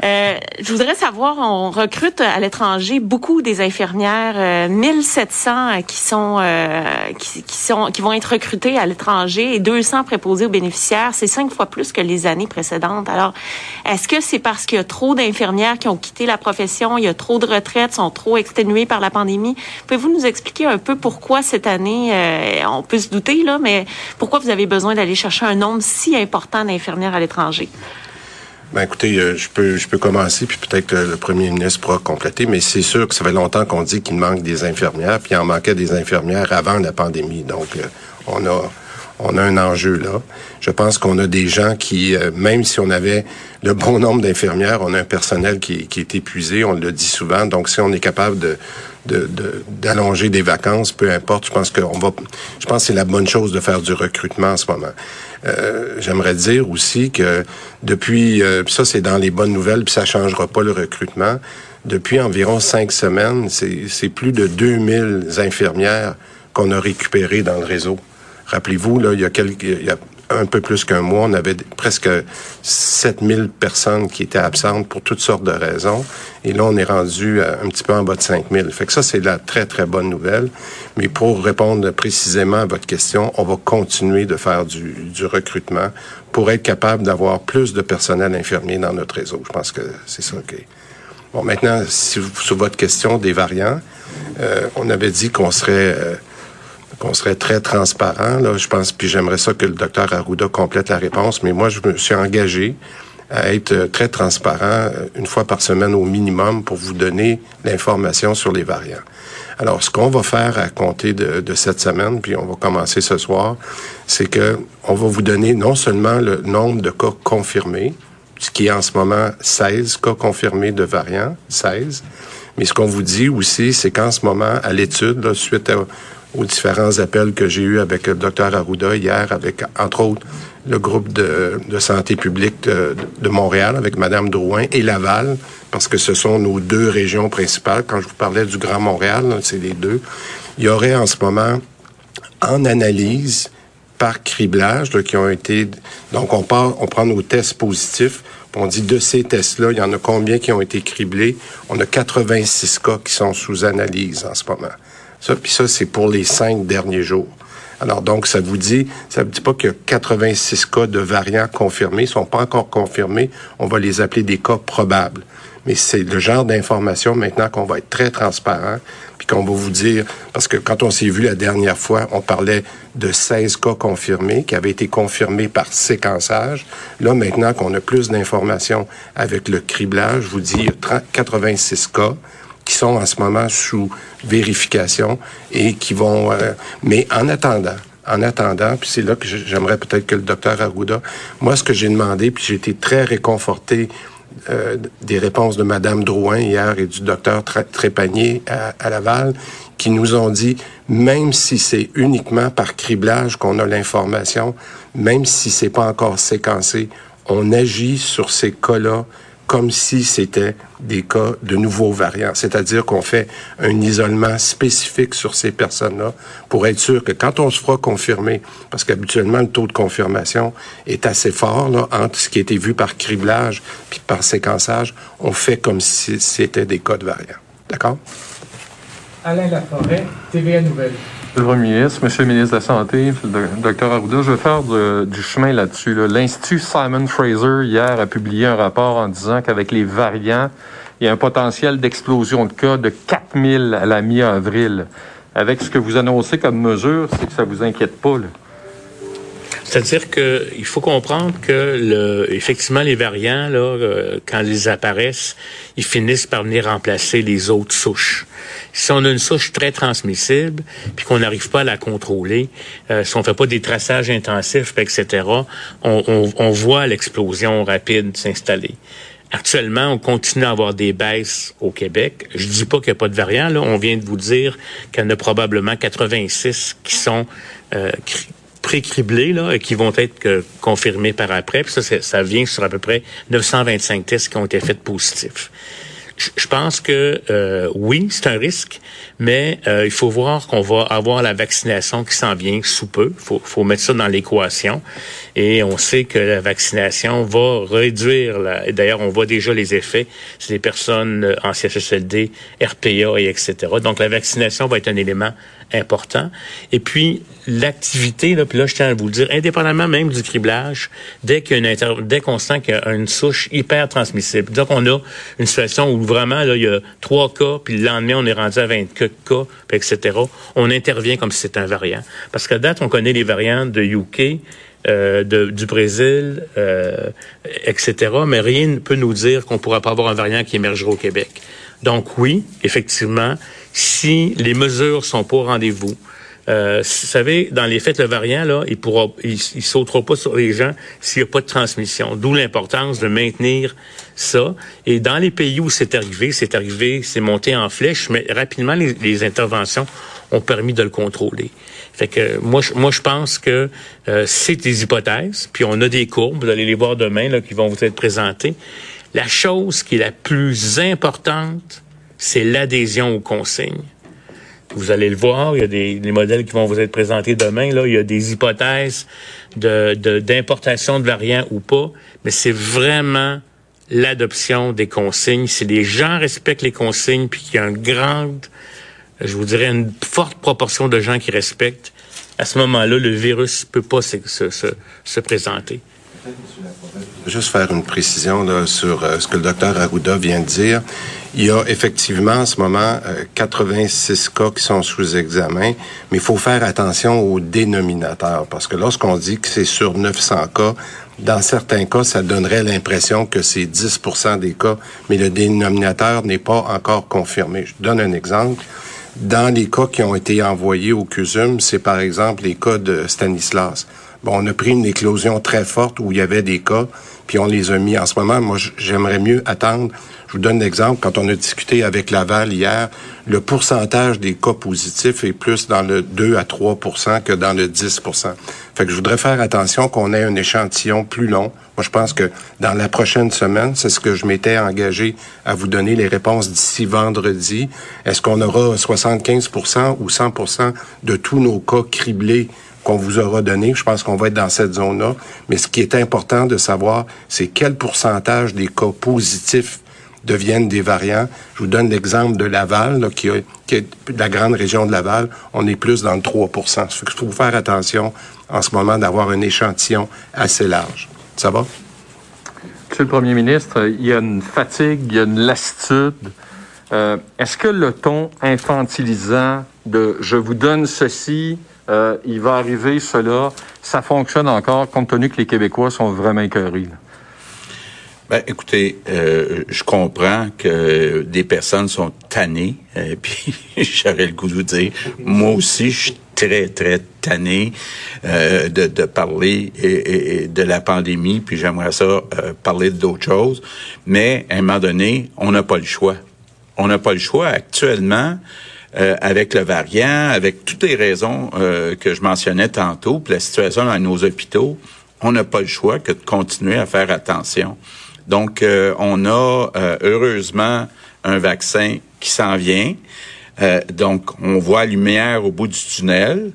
Euh, je voudrais savoir, on recrute à l'étranger beaucoup des infirmières, euh, 1700 euh, qui sont, euh, qui, qui, sont, qui vont être recrutées à l'étranger et 200 préposés aux bénéficiaires. C'est cinq fois plus que les années précédentes. Alors, est-ce que c'est parce qu'il y a trop d'infirmières qui ont quitté la profession, il y a trop de retraites, sont trop exténuées par la pandémie? Pouvez-vous nous expliquer un peu pourquoi cette année, euh, on peut se douter là, mais pourquoi vous avez besoin d'aller chercher un nombre si important d'infirmières à l'étranger? Ben écoutez, euh, je peux je peux commencer puis peut-être que le premier ministre pourra compléter, mais c'est sûr que ça fait longtemps qu'on dit qu'il manque des infirmières, puis il en manquait des infirmières avant la pandémie. Donc euh, on a on a un enjeu là. Je pense qu'on a des gens qui, euh, même si on avait le bon nombre d'infirmières, on a un personnel qui, qui est épuisé, on le dit souvent. Donc si on est capable de d'allonger des vacances, peu importe. Je pense qu'on va, je pense que c'est la bonne chose de faire du recrutement en ce moment. Euh, J'aimerais dire aussi que depuis, euh, ça c'est dans les bonnes nouvelles, puis ça changera pas le recrutement. Depuis environ cinq semaines, c'est plus de 2000 infirmières qu'on a récupérées dans le réseau. Rappelez-vous, là, il y a quelques, un peu plus qu'un mois, on avait presque 7000 personnes qui étaient absentes pour toutes sortes de raisons. Et là, on est rendu un petit peu en bas de 5000. Fait que ça, c'est la très, très bonne nouvelle. Mais pour répondre précisément à votre question, on va continuer de faire du, du recrutement pour être capable d'avoir plus de personnel infirmier dans notre réseau. Je pense que c'est ça qui Bon, maintenant, si sur votre question des variants, euh, on avait dit qu'on serait... Euh, qu'on serait très transparent. Là, je pense, puis j'aimerais ça que le docteur Arruda complète la réponse, mais moi, je me suis engagé à être euh, très transparent euh, une fois par semaine au minimum pour vous donner l'information sur les variants. Alors, ce qu'on va faire à compter de, cette semaine, puis on va commencer ce soir, c'est que on va vous donner non seulement le nombre de cas confirmés, ce qui est en ce moment 16 cas confirmés de variants, 16, mais ce qu'on vous dit aussi, c'est qu'en ce moment, à l'étude, suite à, aux différents appels que j'ai eus avec le docteur Arruda hier, avec, entre autres, le groupe de, santé publique de, Montréal, avec Madame Drouin et Laval, parce que ce sont nos deux régions principales. Quand je vous parlais du Grand Montréal, c'est les deux. Il y aurait en ce moment, en analyse, par criblage, qui ont été... Donc, on, part, on prend nos tests positifs, on dit de ces tests-là, il y en a combien qui ont été criblés? On a 86 cas qui sont sous analyse en ce moment. Ça, puis ça, c'est pour les cinq derniers jours. Alors donc, ça vous dit, ça vous dit pas a 86 cas de variants confirmés, ils sont pas encore confirmés, on va les appeler des cas probables. Mais c'est le genre d'information maintenant qu'on va être très transparent, puis qu'on va vous dire, parce que quand on s'est vu la dernière fois, on parlait de 16 cas confirmés, qui avaient été confirmés par séquençage. Là, maintenant qu'on a plus d'informations avec le criblage, je vous dis 86 cas qui sont en ce moment sous vérification et qui vont... Euh, mais en attendant, en attendant, puis c'est là que j'aimerais peut-être que le docteur Arruda, moi, ce que j'ai demandé, puis j'ai été très réconforté euh, des réponses de Madame Drouin hier et du docteur Trépanier à, à, Laval, qui nous ont dit, même si c'est uniquement par criblage qu'on a l'information, même si c'est pas encore séquencé, on agit sur ces cas-là comme si c'était des cas de nouveaux variants. C'est-à-dire qu'on fait un isolement spécifique sur ces personnes-là pour être sûr que quand on se fera confirmer, parce qu'habituellement le taux de confirmation est assez fort là, entre ce qui a été vu par criblage puis par séquençage, on fait comme si c'était des cas de variants. D'accord? Alain Laforêt, TVA Nouvelle. Le Premier ministre, Monsieur le ministre de la Santé, le docteur Arruda, je vais faire du chemin là-dessus. L'Institut Simon Fraser, hier, a publié un rapport en disant qu'avec les variants, il y a un potentiel d'explosion de cas de 4000 à la mi-avril. avec ce que vous annoncez comme mesure, c'est que ça vous inquiète pas. C'est-à-dire que il faut comprendre que le, effectivement les variants là, euh, quand ils apparaissent, ils finissent par venir remplacer les autres souches. Si on a une souche très transmissible, puis qu'on n'arrive pas à la contrôler, euh, si on fait pas des traçages intensifs, etc., on, on, on voit l'explosion rapide s'installer. Actuellement, on continue à avoir des baisses au Québec. Je dis pas qu'il n'y a pas de variants. Là. On vient de vous dire qu'il y en a probablement 86 qui sont euh, pré-criblés là, qui vont être euh, confirmés par après. Puis ça, ça vient sur à peu près 925 tests qui ont été faits positifs je pense que euh, oui, c'est un risque, mais euh, il faut voir qu'on va avoir la vaccination qui s'en vient sous peu. Faut, faut, mettre ça dans l'équation. Et on sait que la vaccination va réduire, la, d'ailleurs on voit déjà les effets, c'est des personnes en CHSLD, RPA et etc. Donc la vaccination va être un élément important. Et puis, l'activité, là, puis là, je tiens à vous le dire, indépendamment même du criblage, dès qu'il y a une dès qu'on sent qu'il y a une souche hyper transmissible, donc on a une situation où vraiment, là, il y a trois cas, puis le lendemain, on est rendu à 24 cas, etc., on intervient comme si c'était un variant. Parce qu'à date, on connaît les variants de UK, euh, de, du Brésil, euh, etc., mais rien ne peut nous dire qu'on ne pourra pas avoir un variant qui émergera au Québec. Donc oui, effectivement, si les mesures sont pas au rendez-vous, euh, vous savez, dans les faits, le variant, là, il pourra, il, sautera pas sur les gens s'il n'y a pas de transmission. D'où l'importance de maintenir ça. Et dans les pays où c'est arrivé, c'est arrivé, c'est monté en flèche, mais rapidement, les, interventions ont permis de le contrôler. Fait que moi, je, moi, je pense que euh, c'est des hypothèses, puis on a des courbes, vous allez les voir demain, là, qui vont vous être présentées. La chose qui est la plus importante, c'est l'adhésion aux consignes. Vous allez le voir, il y a des, modèles qui vont vous être présentés demain. Là, il y a des hypothèses de, d'importation de, variants ou pas, mais c'est vraiment l'adoption des consignes. Si les gens respectent les consignes, puis qu'il y a une grande, je vous dirais, une forte proportion de gens qui respectent, à ce moment-là, le virus peut pas se, se, se présenter. Juste faire une précision là, sur euh, ce que le docteur Arruda vient de dire. Il y a effectivement en ce moment 86 euh, cas qui sont sous examen, mais il faut faire attention au dénominateur parce que lorsqu'on dit que c'est sur 900 cas, dans certains cas, ça donnerait l'impression que c'est 10 des cas, mais le dénominateur n'est pas encore confirmé. Je donne un exemple. Dans les cas qui ont été envoyés au CUSUM, c'est par exemple les cas de Stanislas. Bon, on a pris une éclosion très forte où il y avait des cas, puis on les a mis en ce moment. Moi, j'aimerais mieux attendre. Je vous donne l'exemple. Quand on a discuté avec Laval hier, le pourcentage des cas positifs est plus dans le 2 à 3% que dans le 10% Fait que je voudrais faire attention qu'on ait un échantillon plus long. Moi, je pense que dans la prochaine semaine, c'est ce que je m'étais engagé à vous donner les réponses d'ici vendredi. Est-ce qu'on aura 75 ou 100% de tous nos cas criblés qu'on vous aura donné. Je pense qu'on va être dans cette zone-là. Mais ce qui est important de savoir, c'est quel pourcentage des cas positifs deviennent des variants. Je vous donne l'exemple de Laval, qui, est la grande région de Laval. On est plus dans le 3 Il faut faire attention en ce moment d'avoir un échantillon assez large. Ça va? Monsieur le Premier ministre, il y a une fatigue, il y a une lassitude. Euh, est-ce que le ton infantilisant de je vous donne ceci, euh, il va arriver cela. Ça fonctionne encore, compte tenu que les Québécois sont vraiment écœurés. Ben, écoutez, euh, je comprends que des personnes sont tannées, euh, (laughs) puis j'aurais le goût de vous dire, moi aussi, je suis très, très tanné de, parler et, de la pandémie, puis j'aimerais ça parler d'autres choses, mais à un moment donné, on n'a pas le choix. On n'a pas le choix. Actuellement, euh, avec le variant, avec toutes les raisons euh, que je mentionnais tantôt, puis la situation dans nos hôpitaux, on n'a pas le choix que de continuer à faire attention. Donc, euh, on a heureusement un vaccin qui s'en vient. donc, on voit la lumière au bout du tunnel.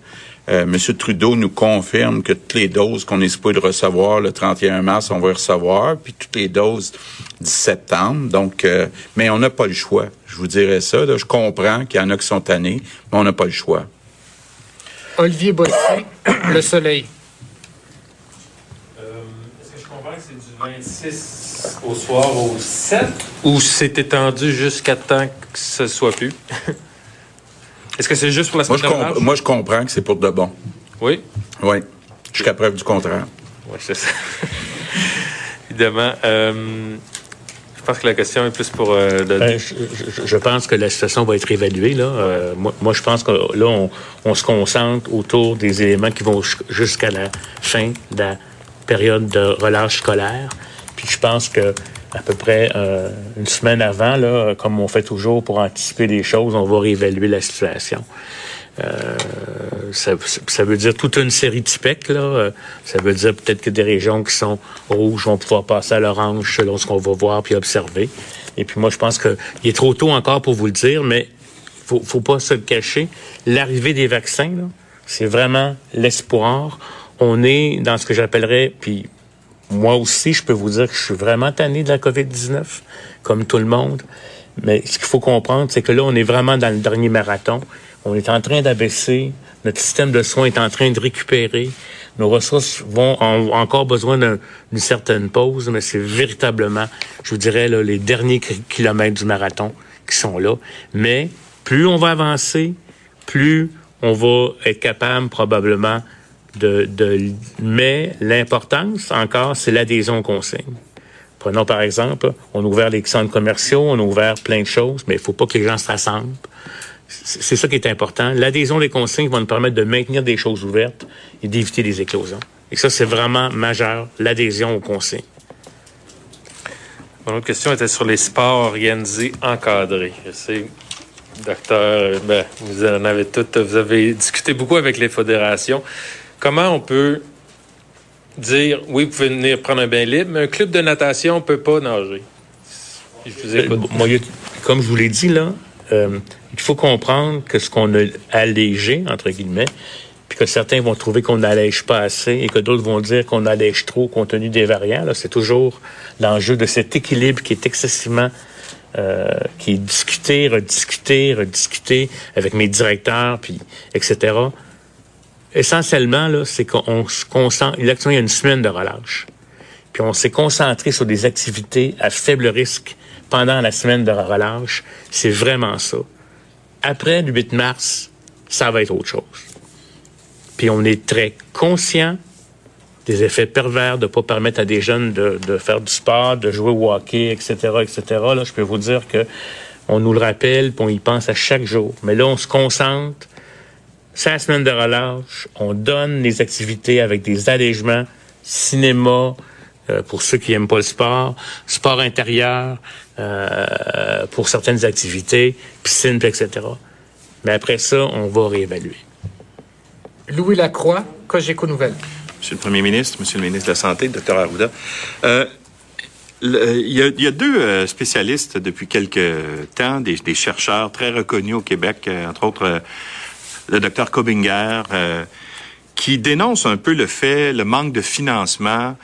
Euh, Monsieur Trudeau nous confirme que toutes les doses qu'on est supposé de recevoir le 31 mars, on va recevoir, puis toutes les doses du septembre. Donc, euh, mais on n'a pas le choix. Je vous dirais ça. je comprends qu'il y en a qui sont tannés, mais on n'a pas le choix. Olivier Bossy, Le Soleil. Euh, est-ce que je comprends que c'est du 26 au soir au 7 ou c'est étendu jusqu'à temps que ce soit plus? (laughs) Est-ce que c'est juste pour la moi, semaine je de relâche? moi, je comprends que c'est pour de bon. Oui? Oui. Jusqu'à preuve du contraire. Oui, c'est ça. (laughs) Évidemment. Euh, je pense que la question est plus pour... euh, le- Ben, je, je- je pense que la situation va être évaluée. Là. Euh, moi, moi, je pense que là, on, on se concentre autour des éléments qui vont jus- jusqu'à la fin de la période de relâche scolaire. Puis je pense que à peu près euh, une semaine avant, là, comme on fait toujours pour anticiper les choses, on va réévaluer la situation. Euh, ça, ça veut dire toute une série de specs. Là. Ça veut dire peut-être que des régions qui sont rouges vont pouvoir passer à l'orange selon ce qu'on va voir puis observer. Et puis moi, je pense qu'il est trop tôt encore pour vous le dire, mais faut, faut pas se le cacher. L'arrivée des vaccins, c'est vraiment l'espoir. On est dans ce que j'appellerais, puis moi aussi, je peux vous dire que je suis vraiment tanné de la COVID-19, comme tout le monde. Mais ce qu'il faut comprendre, c'est que là, on est vraiment dans le dernier marathon. On est en train d'abaisser. Notre système de soins est en train de récupérer. Nos ressources vont ont encore besoin d'un- d'une certaine pause, mais c'est véritablement, je vous dirais, là, les derniers ki- kilomètres du marathon qui sont là. Mais plus on va avancer, plus on va être capable probablement mais l'importance encore, c'est l'adhésion aux consignes. Prenons par exemple, on a ouvert les centres commerciaux, on a ouvert plein de choses, mais il faut pas que les gens se rassemblent. C'est ça qui est important. L'adhésion des consignes va nous permettre de maintenir des choses ouvertes et d'éviter des éclosions. Et ça, c'est vraiment majeur, l'adhésion aux consignes. Mon autre question était sur les sports organisés encadrés. Je sais, docteur, ben, vous en avez tout, vous avez discuté beaucoup avec les fédérations. Comment on peut dire, oui, vous pouvez venir prendre un bain libre, mais un club de natation ne peut pas nager? Je vous écoute. Euh, moi, comme je vous l'ai dit, là, euh, il faut comprendre que ce qu'on a allégé, entre guillemets, puis que certains vont trouver qu'on n'allège pas assez et que d'autres vont dire qu'on allège trop compte tenu des variants, c'est toujours l'enjeu de cet équilibre qui est excessivement euh, qui est discuté, rediscuté, rediscuté avec mes directeurs, puis etc. Essentiellement, c'est qu'on se concentre. Il y a une semaine de relâche. Puis on s'est concentré sur des activités à faible risque pendant la semaine de relâche. C'est vraiment ça. Après le 8 mars, ça va être autre chose. Puis on est très conscient des effets pervers de ne pas permettre à des jeunes de, de faire du sport, de jouer au hockey, etc., etc. Là, je peux vous dire que on nous le rappelle, puis on y pense à chaque jour. Mais là, on se concentre. C'est la semaine de relâche. On donne les activités avec des allègements, cinéma, euh, pour ceux qui aiment pas le sport, sport intérieur, euh, pour certaines activités, piscine, etc. Mais après ça, on va réévaluer. Louis Lacroix, Cogeco Nouvelle. Monsieur le Premier ministre, Monsieur le ministre de la Santé, Dr Arruda. Euh, il, y a, il y a deux spécialistes depuis quelques temps, des, des chercheurs très reconnus au Québec, entre autres euh, le Dr Cobinger, euh, qui dénoncent un peu le fait, le manque de financement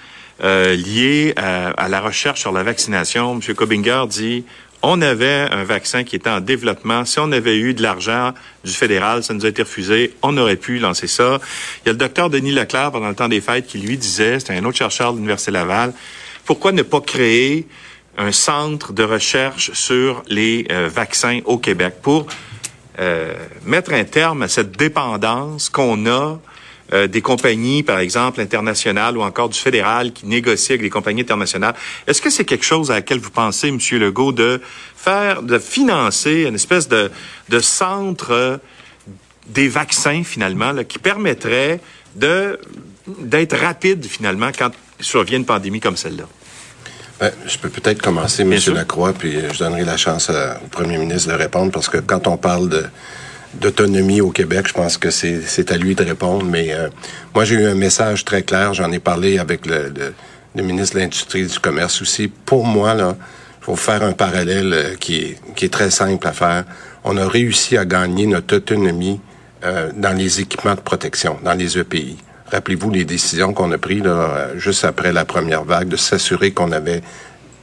euh, lié à, la recherche sur la vaccination. Monsieur Cobinger dit on avait un vaccin qui était en développement. Si on avait eu de l'argent du fédéral, ça nous a été refusé. On aurait pu lancer ça. Il y a le docteur Denis Leclerc pendant le temps des fêtes qui lui disait, c'était un autre chercheur de l'Université Laval, pourquoi ne pas créer un centre de recherche sur les euh, vaccins au Québec pour euh, mettre un terme à cette dépendance qu'on a euh, des compagnies, par exemple, internationales ou encore du fédéral qui négocient avec les compagnies internationales. Est-ce que c'est quelque chose à laquelle vous pensez, M. Legault, de faire, de financer une espèce de, de centre euh, des vaccins, finalement, qui permettrait d'être rapide, finalement, quand survient une pandémie comme celle-là? Ben, je peux peut-être commencer, M. Lacroix, puis euh, je donnerai la chance à- au premier ministre de répondre, parce que quand on parle de d'autonomie au Québec, je pense que c'est à lui de répondre. Mais euh, moi, j'ai eu un message très clair. J'en ai parlé avec le, le, le ministre de l'Industrie et du Commerce aussi. Pour moi, là, il faut faire un parallèle euh, qui est, qui est très simple à faire. On a réussi à gagner notre autonomie euh, dans les équipements de protection, dans les EPI. Rappelez-vous les décisions qu'on a prises euh, juste après la première vague, de s'assurer qu'on avait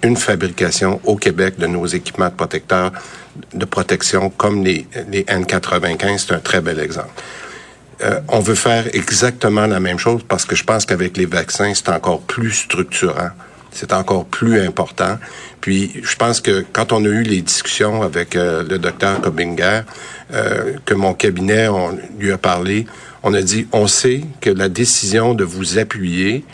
une fabrication au Québec de nos équipements de protection comme les, les N95, c'est un très bel exemple. Euh, on veut faire exactement la même chose parce que je pense qu'avec les vaccins, c'est encore plus structurant. c'est encore plus important. Puis je pense que quand on a eu les discussions avec euh, le docteur Kobinger, que mon cabinet on lui a parlé, on a dit on sait que la décision de vous appuyer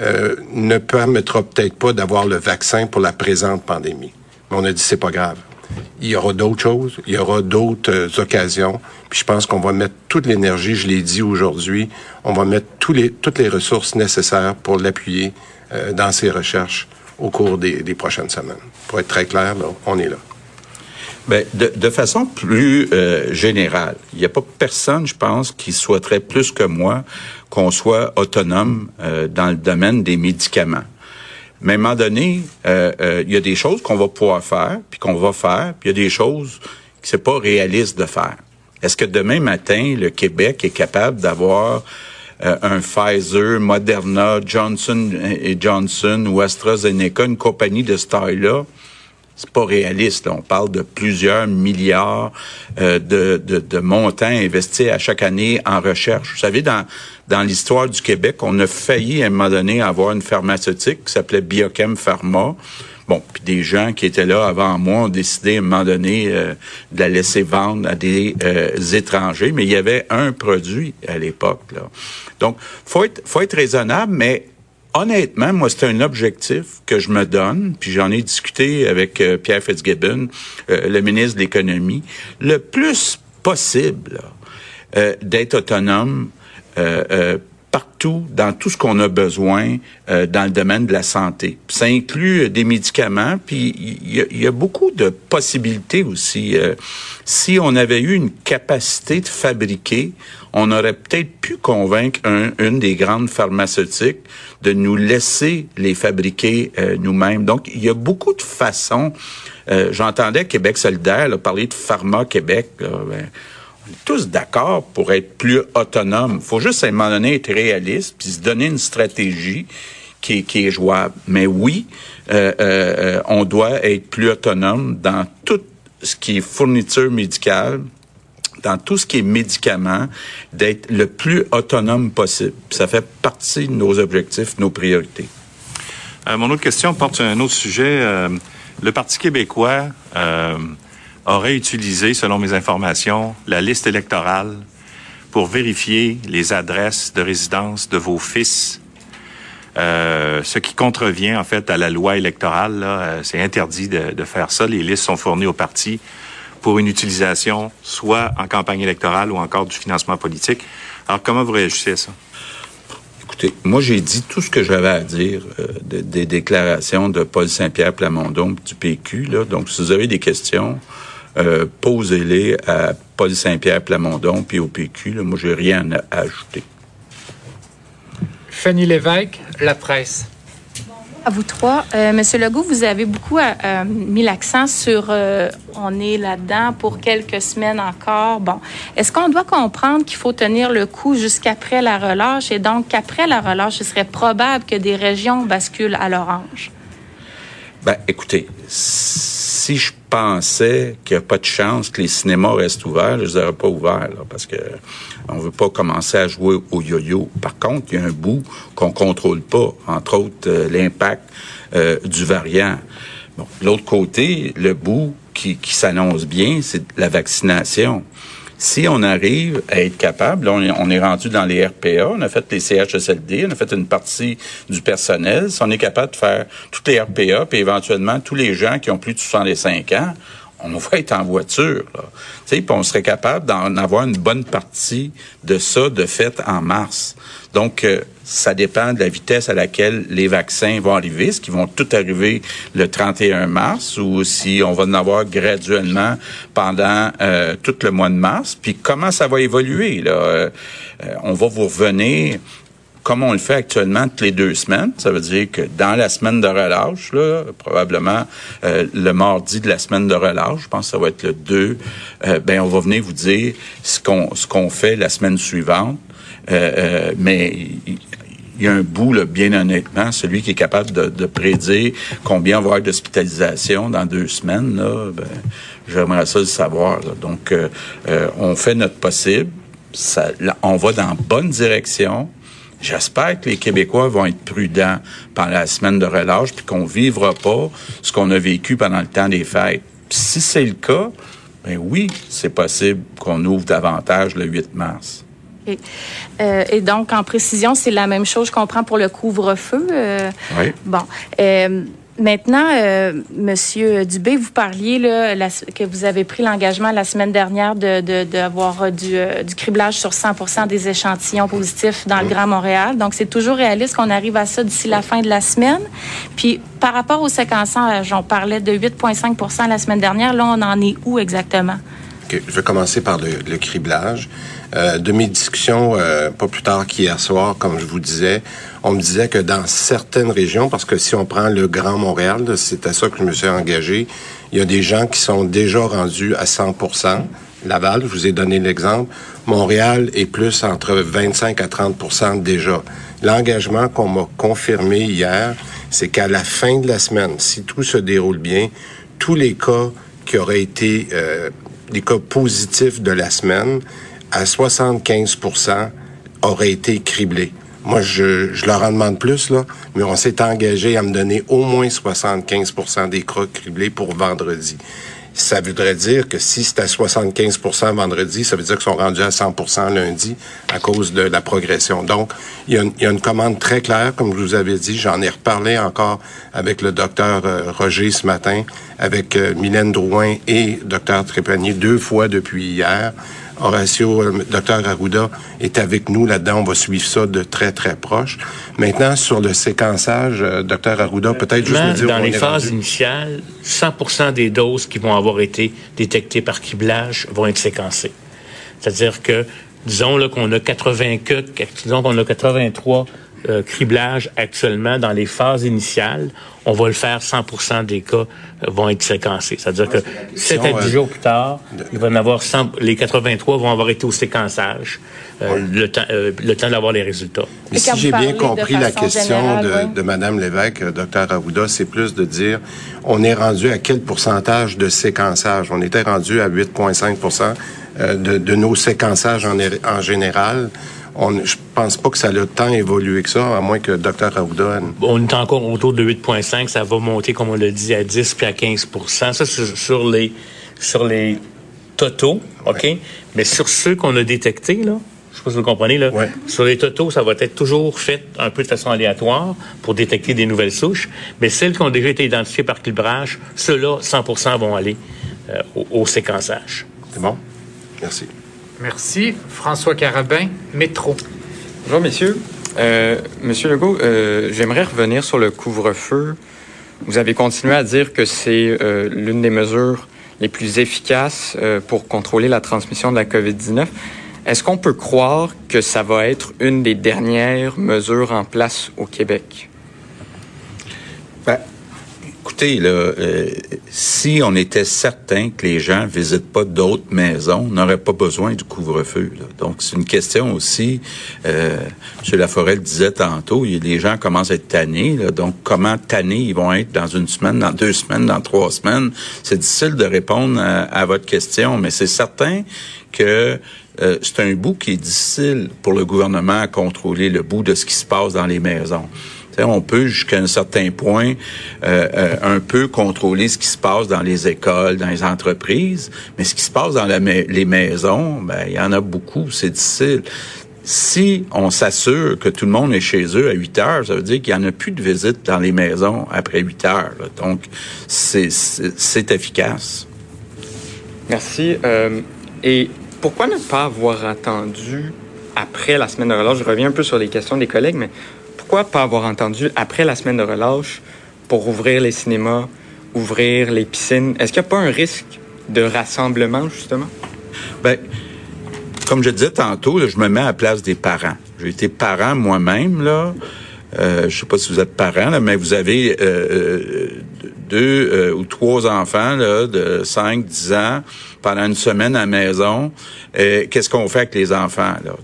euh, ne permettra peut-être pas d'avoir le vaccin pour la présente pandémie. Mais on a dit c'est pas grave. Il y aura d'autres choses, il y aura d'autres euh, occasions. Puis je pense qu'on va mettre toute l'énergie, je l'ai dit aujourd'hui, on va mettre tous les, toutes les ressources nécessaires pour l'appuyer euh, dans ses recherches au cours des, des, prochaines semaines. Pour être très clair, là, on est là. Bien, de, de, façon plus euh, générale, il n'y a pas personne, je pense, qui souhaiterait plus que moi qu'on soit autonome euh, dans le domaine des médicaments. Mais à un moment donné, euh, euh, il y a des choses qu'on va pouvoir faire, puis qu'on va faire, puis il y a des choses que c'est pas réaliste de faire. Est-ce que demain matin, le Québec est capable d'avoir euh, un Pfizer, Moderna, Johnson et Johnson ou AstraZeneca, une compagnie de ce taille-là? C'est pas réaliste. On parle de plusieurs milliards euh, de, de, montants investis à chaque année en recherche. Vous savez, dans, dans l'histoire du Québec, on a failli à un moment donné avoir une pharmaceutique qui s'appelait Biochem Pharma. Bon, puis des gens qui étaient là avant moi ont décidé à un moment donné euh, de la laisser vendre à des euh, étrangers, mais il y avait un produit à l'époque. Donc, faut être, faut être raisonnable, mais honnêtement, moi, c'est un objectif que je me donne, puis j'en ai discuté avec euh, Pierre Fitzgibbon, euh, le ministre de l'Économie, le plus possible euh, d'être autonome partout, dans tout ce qu'on a besoin dans le domaine de la santé. Ça inclut des médicaments, puis il y, a beaucoup de possibilités aussi. si on avait eu une capacité de fabriquer, on aurait peut-être pu convaincre une des grandes pharmaceutiques de nous laisser les fabriquer euh, nous-mêmes. Donc, il y a beaucoup de façons. Euh, j'entendais Québec solidaire parler de Pharma Québec. Ben, on est tous d'accord pour être plus autonome. Faut juste à un moment donné être réaliste puis se donner une stratégie qui est, qui jouable. Mais oui, euh, on doit être plus autonome dans tout ce qui est fourniture médicale, dans tout ce qui est médicaments, d'être le plus autonome possible. Ça fait partie de nos objectifs, nos priorités. Euh, mon autre question porte sur un autre sujet. Euh, le Parti québécois euh, aurait utilisé, selon mes informations, la liste électorale pour vérifier les adresses de résidence de vos fils. ce qui contrevient en fait à la loi électorale. C'est interdit de, de, faire ça. Les listes sont fournies au parti pour une utilisation soit en campagne électorale ou encore du financement politique. Alors, comment vous réagissez à ça? Écoutez, moi, j'ai dit tout ce que j'avais à dire euh, des déclarations de Paul Saint-Pierre Plamondon du PQ. Là. Donc, si vous avez des questions, euh, posez-les à Paul Saint-Pierre Plamondon puis au PQ. Là. Moi, j'ai rien à ajouter. Fanny Lévesque, La Presse vous trois. Euh, Monsieur Legault, vous avez beaucoup euh, euh, mis l'accent sur on est là-dedans pour quelques semaines encore. Bon, est-ce qu'on doit comprendre qu'il faut tenir le coup jusqu'après la relâche? Et donc qu'après la relâche, ce serait probable que des régions basculent à l'orange? Ben, écoutez, si je pensais qu'il n'y a pas de chance que les cinémas restent ouverts, je ne les aurais pas ouverts, parce que on veut pas commencer à jouer au yo-yo. Par contre, il y a un bout qu'on contrôle pas, entre autres euh, l'impact euh, du variant. Bon, l'autre côté, le bout qui, qui s'annonce bien, c'est la vaccination. Si on arrive à être capable, on, est, on est rendu dans les RPA, on a fait les CHSLD, on a fait une partie du personnel. Si on est capable de faire toutes les RPA, puis éventuellement tous les gens qui ont plus de 65 ans, on va être en voiture. Puis on serait capable d'en avoir une bonne partie de ça de fait en mars. Donc, euh, ça dépend de la vitesse à laquelle les vaccins vont arriver. Est-ce qu'ils vont tout arriver le 31 mars ou si on va en avoir graduellement pendant euh, tout le mois de mars? Puis comment ça va évoluer? Là? Euh, on va vous revenir comme on le fait actuellement toutes les deux semaines. Ça veut dire que dans la semaine de relâche, là, probablement euh, le mardi de la semaine de relâche, je pense que ça va être le 2, euh, ben on va venir vous dire ce qu'on ce qu'on fait la semaine suivante. Euh, mais il y a un bout, là, bien honnêtement, celui qui est capable de, de prédire combien on va avoir d'hospitalisation dans deux semaines, là, ben, j'aimerais ça le savoir. Donc, on fait notre possible. Ça, on va dans la bonne direction J'espère que les Québécois vont être prudents pendant la semaine de relâche, puis qu'on vivra pas ce qu'on a vécu pendant le temps des fêtes. si c'est le cas, ben oui, c'est possible qu'on ouvre davantage le 8 mars. Et, euh, et, donc, en précision, c'est la même chose, je comprends, pour le couvre-feu. Euh, oui. Bon. Euh, Maintenant, euh, Monsieur Dubé, vous parliez là, que vous avez pris l'engagement la semaine dernière de d'avoir du, euh, du criblage sur 100% des échantillons positifs dans le Grand Montréal. Donc, c'est toujours réaliste qu'on arrive à ça d'ici la fin de la semaine. Puis, par rapport au séquençage, on parlait de 8,5% la semaine dernière. Là, on en est où exactement? Je vais commencer par le, le criblage. Euh, de mes discussions, euh, pas plus tard qu'hier soir, comme je vous disais, on me disait que dans certaines régions, parce que si on prend le Grand Montréal, c'est à ça que je me suis engagé, il y a des gens qui sont déjà rendus à 100 Laval, je vous ai donné l'exemple. Montréal est plus entre 25 à 30% déjà. L'engagement qu'on m'a confirmé hier, c'est qu'à la fin de la semaine, si tout se déroule bien, tous les cas qui auraient été euh, les cas positifs de la semaine, à 75% auraient été criblés. Moi, je, je leur en demande plus, là, mais on s'est engagé à me donner au moins 75% des cas criblés pour vendredi. Ça voudrait dire que si c'est à 75% vendredi, ça veut dire qu'ils sont rendus à 100% lundi à cause de la progression. Donc, il y, a une, il y a une commande très claire, comme je vous avais dit. J'en ai reparlé encore avec le docteur euh, Roger ce matin, avec euh, Mylène Drouin et docteur Trépanier deux fois depuis hier. Horacio, euh, docteur Arruda est avec nous là-dedans. On va suivre ça de très, très proche. Maintenant, sur le séquençage, euh, docteur Arruda, peut-être juste nous dire... Dans les phases initiales, 100% des doses qui vont avoir été détectées par criblage vont être séquencées. C'est-à-dire que, disons là qu'on a 80 disons qu'on a 83 euh, criblage actuellement dans les phases initiales, on va le faire 100% des cas euh, vont être séquencés. C'est-à-dire que 7 à 10 jours plus tard, il va en avoir 100, les 83 vont avoir été au séquençage euh, le, temps, le temps d'avoir les résultats. Mais si j'ai bien compris la question de, de Mme Lévesque, Dr Arruda, c'est plus de dire on est rendu à quel pourcentage de séquençage? On était rendu à 8,5 de, de nos séquençages en, en général on, je pense pas que ça a tant évolué que ça, à moins que Dr. Aouda... On est encore autour de 8,5. Ça va monter, comme on l'a dit, à 10 puis à 15% Ça, c'est sur les, sur les totaux, OK? Mais sur ceux qu'on a détectés, là, je sais pas si vous comprenez, là, sur les totaux, ça va être toujours fait un peu de façon aléatoire pour détecter des nouvelles souches. Mais celles qui ont déjà été identifiées par calibrage, ceux-là, 100% vont aller euh, au, au séquençage. C'est bon? Merci. Merci. François Carabin, Métro. Bonjour, messieurs. Euh, Monsieur Legault, euh, j'aimerais revenir sur le couvre-feu. Vous avez continué à dire que c'est euh, l'une des mesures les plus efficaces pour contrôler la transmission de la COVID-19. Est-ce qu'on peut croire que ça va être une des dernières mesures en place au Québec? Écoutez, là, euh, si on était certain que les gens visitent pas d'autres maisons, on n'aurait pas besoin du couvre-feu. Donc, c'est une question aussi, euh, M. Laforêt le disait tantôt, les gens commencent à être tannés. donc, comment tannés ils vont être dans une semaine, dans deux semaines, dans trois semaines? C'est difficile de répondre à, votre question, mais c'est certain que euh, c'est un bout qui est difficile pour le gouvernement à contrôler, le bout de ce qui se passe dans les maisons on peut jusqu'à un certain point euh, euh, un peu contrôler ce qui se passe dans les écoles, dans les entreprises, mais ce qui se passe dans les maisons, ben il y en a beaucoup, c'est difficile. Si on s'assure que tout le monde est chez eux à 8 heures, ça veut dire qu'il n'y en a plus de visites dans les maisons après 8 heures. Donc, c'est efficace. Merci. Euh, et pourquoi ne pas avoir attendu après la semaine de relâche? Je reviens un peu sur les questions des collègues, mais pourquoi pas avoir entendu après la semaine de relâche pour ouvrir les cinémas, ouvrir les piscines? Est-ce qu'il n'y a pas un risque de rassemblement, justement? Ben, comme je disais tantôt, je me mets à la place des parents. J'ai été parent moi-même, là. Euh, je sais pas si vous êtes parent, là, mais vous avez euh, euh, deux euh, ou trois enfants de 5, 10 ans pendant une semaine à la maison. Qu'est-ce qu'on fait avec les enfants? Là,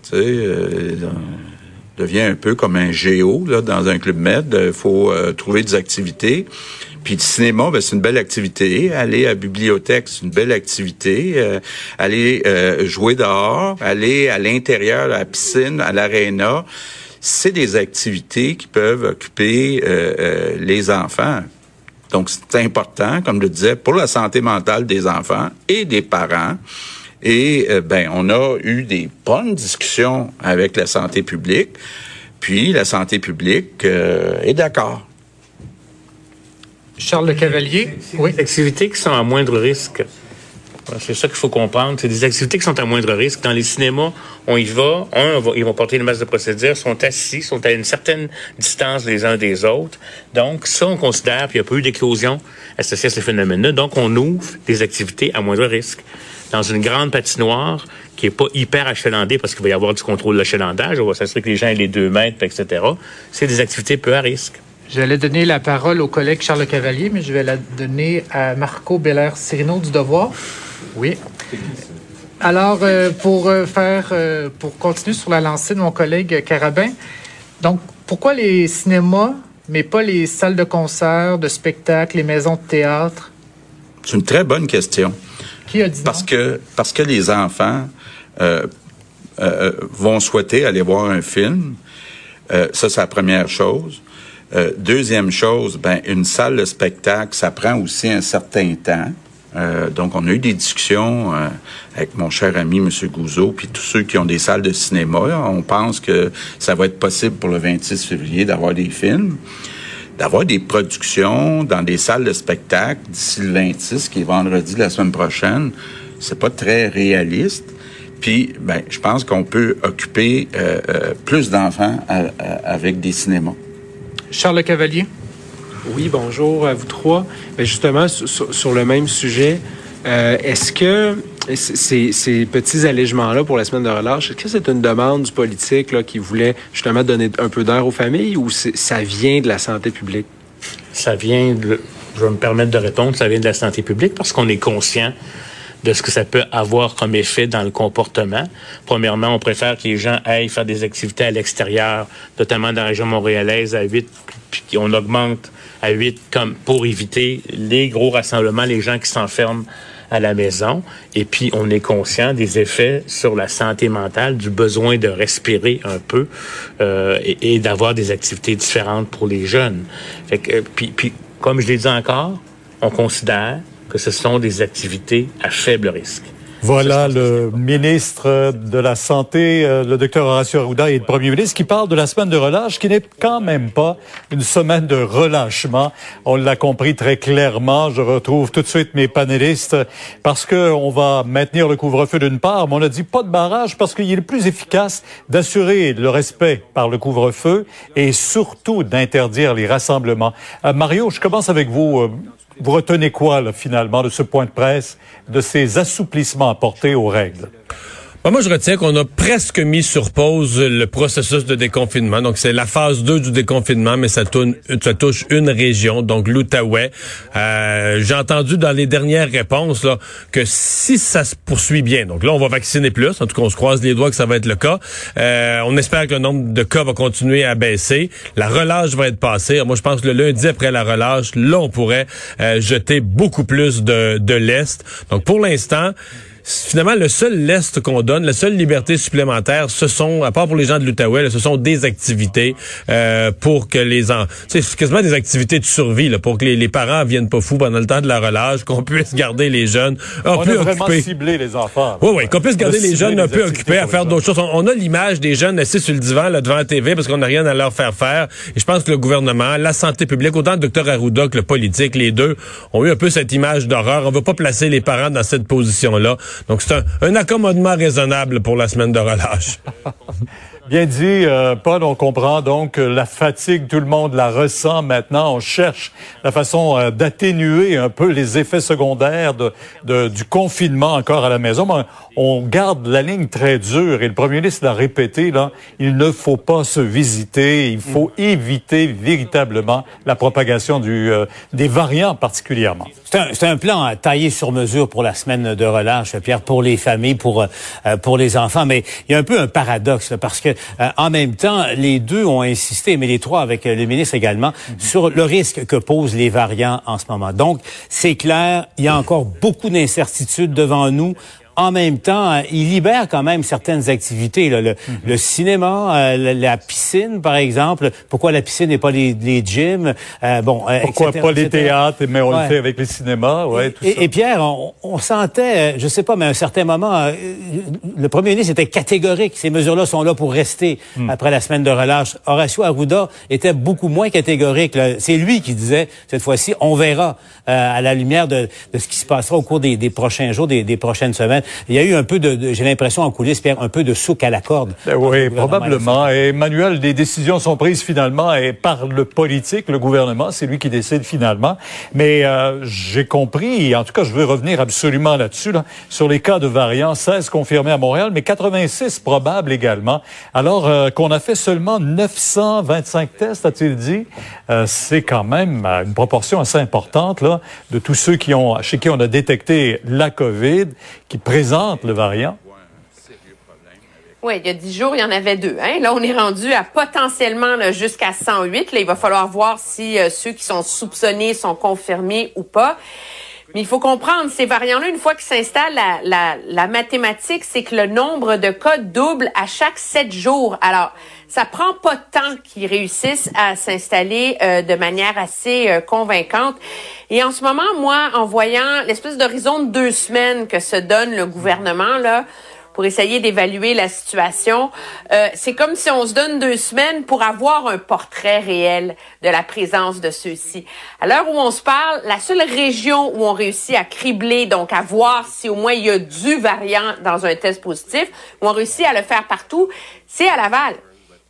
devient un peu comme un géo là, dans un club med. Il euh, faut euh, trouver des activités. Puis le cinéma, ben, c'est une belle activité. Aller à la bibliothèque, c'est une belle activité. Euh, aller jouer dehors, aller à l'intérieur, à la piscine, à l'aréna. c'est des activités qui peuvent occuper euh, euh, les enfants. Donc, c'est important, comme je le disais, pour la santé mentale des enfants et des parents. Et euh, ben, on a eu des bonnes discussions avec la santé publique. Puis la santé publique est d'accord. Charles Le Cavalier? oui. Des activités qui sont à moindre risque. C'est ça qu'il faut comprendre. C'est des activités qui sont à moindre risque. Dans les cinémas, on y va. Un, ils vont porter une masse de procédures, sont assis, sont à une certaine distance les uns des autres. Donc, ça, on considère, puis il n'y a pas eu d'éclosion associée à ces phénomènes-là. Donc, on ouvre des activités à moindre risque. Dans une grande patinoire qui est pas hyper achalandée parce qu'il va y avoir du contrôle de l'achalandage, on va s'assurer que les gens aient les deux mètres, etc. C'est des activités peu à risque. J'allais donner la parole au collègue Charles Cavalier, mais je vais la donner à Marco Belair-Cirino du Devoir. Oui. Alors, euh, pour euh, faire, euh, pour continuer sur la lancée de mon collègue Carabin, donc, pourquoi les cinémas, mais pas les salles de concert, de spectacle, les maisons de théâtre? C'est une très bonne question. Qui a dit Parce que, parce que les enfants vont souhaiter aller voir un film. ça, c'est la première chose. deuxième chose, ben, une salle de spectacle, ça prend aussi un certain temps. Euh, donc, on a eu des discussions euh, avec mon cher ami M. Gouzeau, puis tous ceux qui ont des salles de cinéma. On pense que ça va être possible pour le 26 février d'avoir des films, d'avoir des productions dans des salles de spectacle d'ici le 26, qui est vendredi la semaine prochaine. C'est pas très réaliste. Puis, ben, je pense qu'on peut occuper euh, plus d'enfants avec des cinémas. Charles Cavalier? Oui, bonjour à vous trois. Mais justement, sur, le même sujet, euh, est-ce que ces, petits allègements-là pour la semaine de relâche, est-ce que c'est une demande du politique qui voulait justement donner un peu d'air aux familles ou ça vient de la santé publique? Ça vient, de, je vais me permettre de répondre, ça vient de la santé publique parce qu'on est conscient de ce que ça peut avoir comme effet dans le comportement. Premièrement, on préfère que les gens aillent faire des activités à l'extérieur, notamment dans la région montréalaise à 8, puis on augmente à 8 comme pour éviter les gros rassemblements, les gens qui s'enferment à la maison. Et puis, on est conscient des effets sur la santé mentale, du besoin de respirer un peu euh, et, d'avoir des activités différentes pour les jeunes. Fait que, puis, puis, comme je l'ai dit encore, on considère que ce sont des activités à faible risque. Voilà le ministre de la Santé, euh, le docteur Horacio Arruda et le premier ministre qui parle de la semaine de relâche qui n'est quand même pas une semaine de relâchement. On l'a compris très clairement. Je retrouve tout de suite mes panélistes parce que on va maintenir le couvre-feu d'une part, mais on a dit pas de barrage parce qu'il est plus efficace d'assurer le respect par le couvre-feu et surtout d'interdire les rassemblements. Euh, Mario, je commence avec vous. Vous retenez quoi, finalement, de ce point de presse, de ces assouplissements apportés aux règles? Bah, moi, je retiens qu'on a presque mis sur pause le processus de déconfinement. Donc, c'est la phase 2 du déconfinement, mais ça, ça touche une région, donc l'Outaouais. Euh, J'ai entendu dans les dernières réponses là, que si ça se poursuit bien, donc là, on va vacciner plus. En tout cas, on se croise les doigts que ça va être le cas. Euh, on espère que le nombre de cas va continuer à baisser. La relâche va être passée. Moi, je pense que le lundi après la relâche, là, on pourrait euh, jeter beaucoup plus de, de l'Est. Donc, pour l'instant, finalement, le seul lest qu'on donne, la seule liberté supplémentaire, ce sont, à part pour les gens de l'Outaouais, ce sont des activités euh, pour que les enfants... C'est quasiment des activités de survie, là, pour que les, parents viennent pas fous pendant le temps de la relâche, qu'on puisse garder les jeunes un on peu a vraiment ciblé les enfants. Oui, oui, qu'on puisse garder les jeunes un peu occupés à faire d'autres choses. On, a l'image des jeunes assis sur le divan, là, devant la TV, parce qu'on n'a rien à leur faire faire. Et je pense que le gouvernement, la santé publique, autant le docteur Arruda que le politique, les deux, ont eu un peu cette image d'horreur. On veut pas placer les parents dans cette position-là. Donc, c'est un, accommodement raisonnable pour la semaine de relâche. (laughs) Bien dit, euh, Paul, on comprend donc la fatigue, tout le monde la ressent maintenant. On cherche la façon euh, d'atténuer un peu les effets secondaires de, du confinement encore à la maison. Mais on garde la ligne très dure et le premier ministre l'a répété, là, il ne faut pas se visiter, il faut éviter véritablement la propagation du, euh, des variants particulièrement. C'est un, un, plan taillé sur mesure pour la semaine de relâche, Pierre, pour les familles, pour, pour les enfants. Mais il y a un peu un paradoxe parce que euh, en même temps, les deux ont insisté, mais les trois avec euh, le ministre également, sur le risque que posent les variants en ce moment. Donc, c'est clair, il y a encore beaucoup d'incertitudes devant nous. En même temps, euh, il libère quand même certaines activités. Là. Le, Mhm. le cinéma, euh, la, la piscine, par exemple. Pourquoi la piscine et pas les, les gyms? Euh, bon, Pourquoi etc., pas les théâtres, mais on Ouais. le fait avec les cinémas, ouais, tout ça. Et, et Pierre, on, on sentait, je sais pas, mais à un certain moment, le premier ministre était catégorique. Ces mesures-là sont là pour rester Hmm. après la semaine de relâche. Horacio Arruda était beaucoup moins catégorique. C'est lui qui disait, cette fois-ci, on verra à la lumière de, de ce qui se passera au cours des, des prochains jours, des, des prochaines semaines. Il y a eu un peu de, de- j'ai l'impression en coulisses, Pierre, un peu de souk à la corde. Ben oui, probablement. Et Emmanuel, des décisions sont prises finalement et par le politique, le gouvernement, c'est lui qui décide finalement. Mais euh, j'ai compris, en tout cas, je veux revenir absolument là-dessus, là, sur les cas de variants, 16 confirmés à Montréal, mais 86 probables également. Alors euh, qu'on a fait seulement 925 tests, a-t-il dit, euh, c'est quand même euh, une proportion assez importante là de tous ceux qui ont, chez qui on a détecté la COVID, qui présentent le variant. Oui, il y a dix jours, il y en avait deux. Hein? Là, on est rendu à potentiellement jusqu'à 108. Là, il va falloir voir si euh, ceux qui sont soupçonnés sont confirmés ou pas. Mais il faut comprendre, ces variants-là, une fois qu'ils s'installent, la, la, la mathématique, c'est que le nombre de cas double à chaque sept jours. Alors, ça prend pas de temps qu'ils réussissent à s'installer euh, de manière assez euh, convaincante. Et en ce moment, moi, en voyant l'espèce d'horizon de deux semaines que se donne le gouvernement, là, pour essayer d'évaluer la situation. Euh, c'est comme si on se donne deux semaines pour avoir un portrait réel de la présence de ceux-ci. À l'heure où on se parle, la seule région où on réussit à cribler, donc à voir si au moins il y a du variant dans un test positif, où on réussit à le faire partout, c'est à Laval.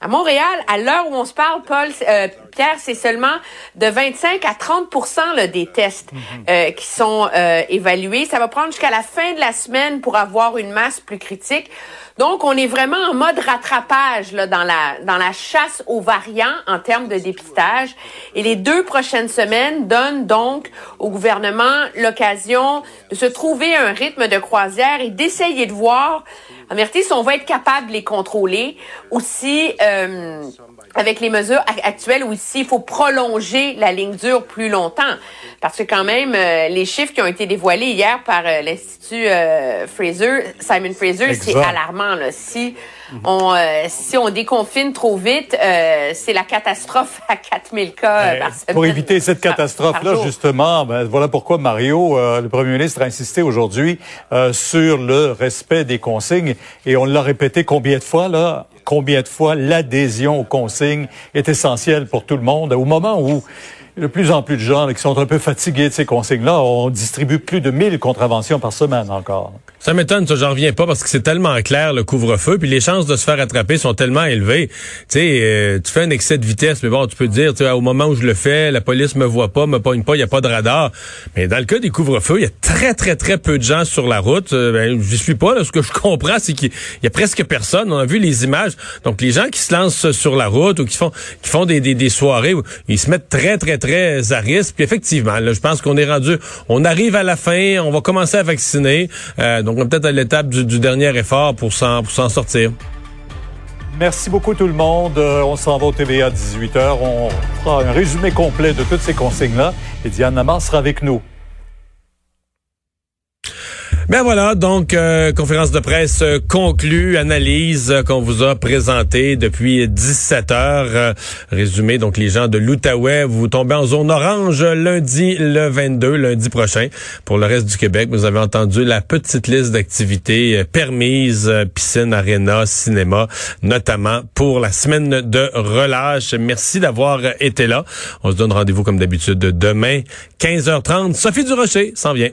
À Montréal, à l'heure où on se parle, Paul, euh, Pierre, c'est seulement de 25 à 30 là, des tests euh, qui sont euh, évalués. Ça va prendre jusqu'à la fin de la semaine pour avoir une masse plus critique. Donc, on est vraiment en mode rattrapage là, dans la dans la chasse aux variants en termes de dépistage. Et les deux prochaines semaines donnent donc au gouvernement l'occasion de se trouver un rythme de croisière et d'essayer de voir si on va être capable de les contrôler, aussi euh, avec les mesures ac- actuelles, ou ici, il faut prolonger la ligne dure plus longtemps. Parce que quand même, euh, les chiffres qui ont été dévoilés hier par euh, l'Institut euh, Fraser, Simon Fraser, c'est alarmant. Là. Si on euh, si on déconfine trop vite, euh, c'est la catastrophe à 4000 cas par semaine. Pour éviter cette catastrophe-là, justement, ben, voilà pourquoi Mario, euh, le premier ministre, a insisté aujourd'hui euh, sur le respect des consignes. Et on l'a répété combien de fois, là? Combien de fois l'adhésion aux consignes est essentielle pour tout le monde. Au moment où de plus en plus de gens qui sont un peu fatigués de ces consignes-là, on distribue plus de 1000 contraventions par semaine encore. Ça m'étonne, ça, j'en reviens pas parce que c'est tellement clair le couvre-feu, puis les chances de se faire attraper sont tellement élevées. Tu sais, euh, tu fais un excès de vitesse, mais bon, tu peux dire, tu au moment où je le fais, la police me voit pas, me pogne pas, il y a pas de radar. Mais dans le cas des couvre-feux, il y a très très très peu de gens sur la route. Euh, ben, j'y suis pas. Là. Ce que je comprends, c'est qu'il y a presque personne. On a vu les images. Donc les gens qui se lancent sur la route ou qui font qui font des, des, soirées, ils se mettent très très très à risque. Puis effectivement, là, je pense qu'on est rendu, on arrive à la fin, on va commencer à vacciner. Euh, on est peut-être à l'étape du, dernier effort pour s'en pour s'en sortir. Merci beaucoup tout le monde. Euh, on s'en va au TVA à 18h. On fera un résumé complet de toutes ces consignes-là. Et Diane Namar sera avec nous. Ben voilà, donc euh, conférence de presse euh, conclue, analyse euh, qu'on vous a présentée depuis 17 heures. Résumé, donc les gens de l'Outaouais, vous tombez en zone orange lundi le 22, lundi prochain. Pour le reste du Québec, vous avez entendu la petite liste d'activités permises, piscine, aréna, cinéma, notamment pour la semaine de relâche. Merci d'avoir été là. On se donne rendez-vous comme d'habitude demain, 15h30. Sophie Durocher s'en vient.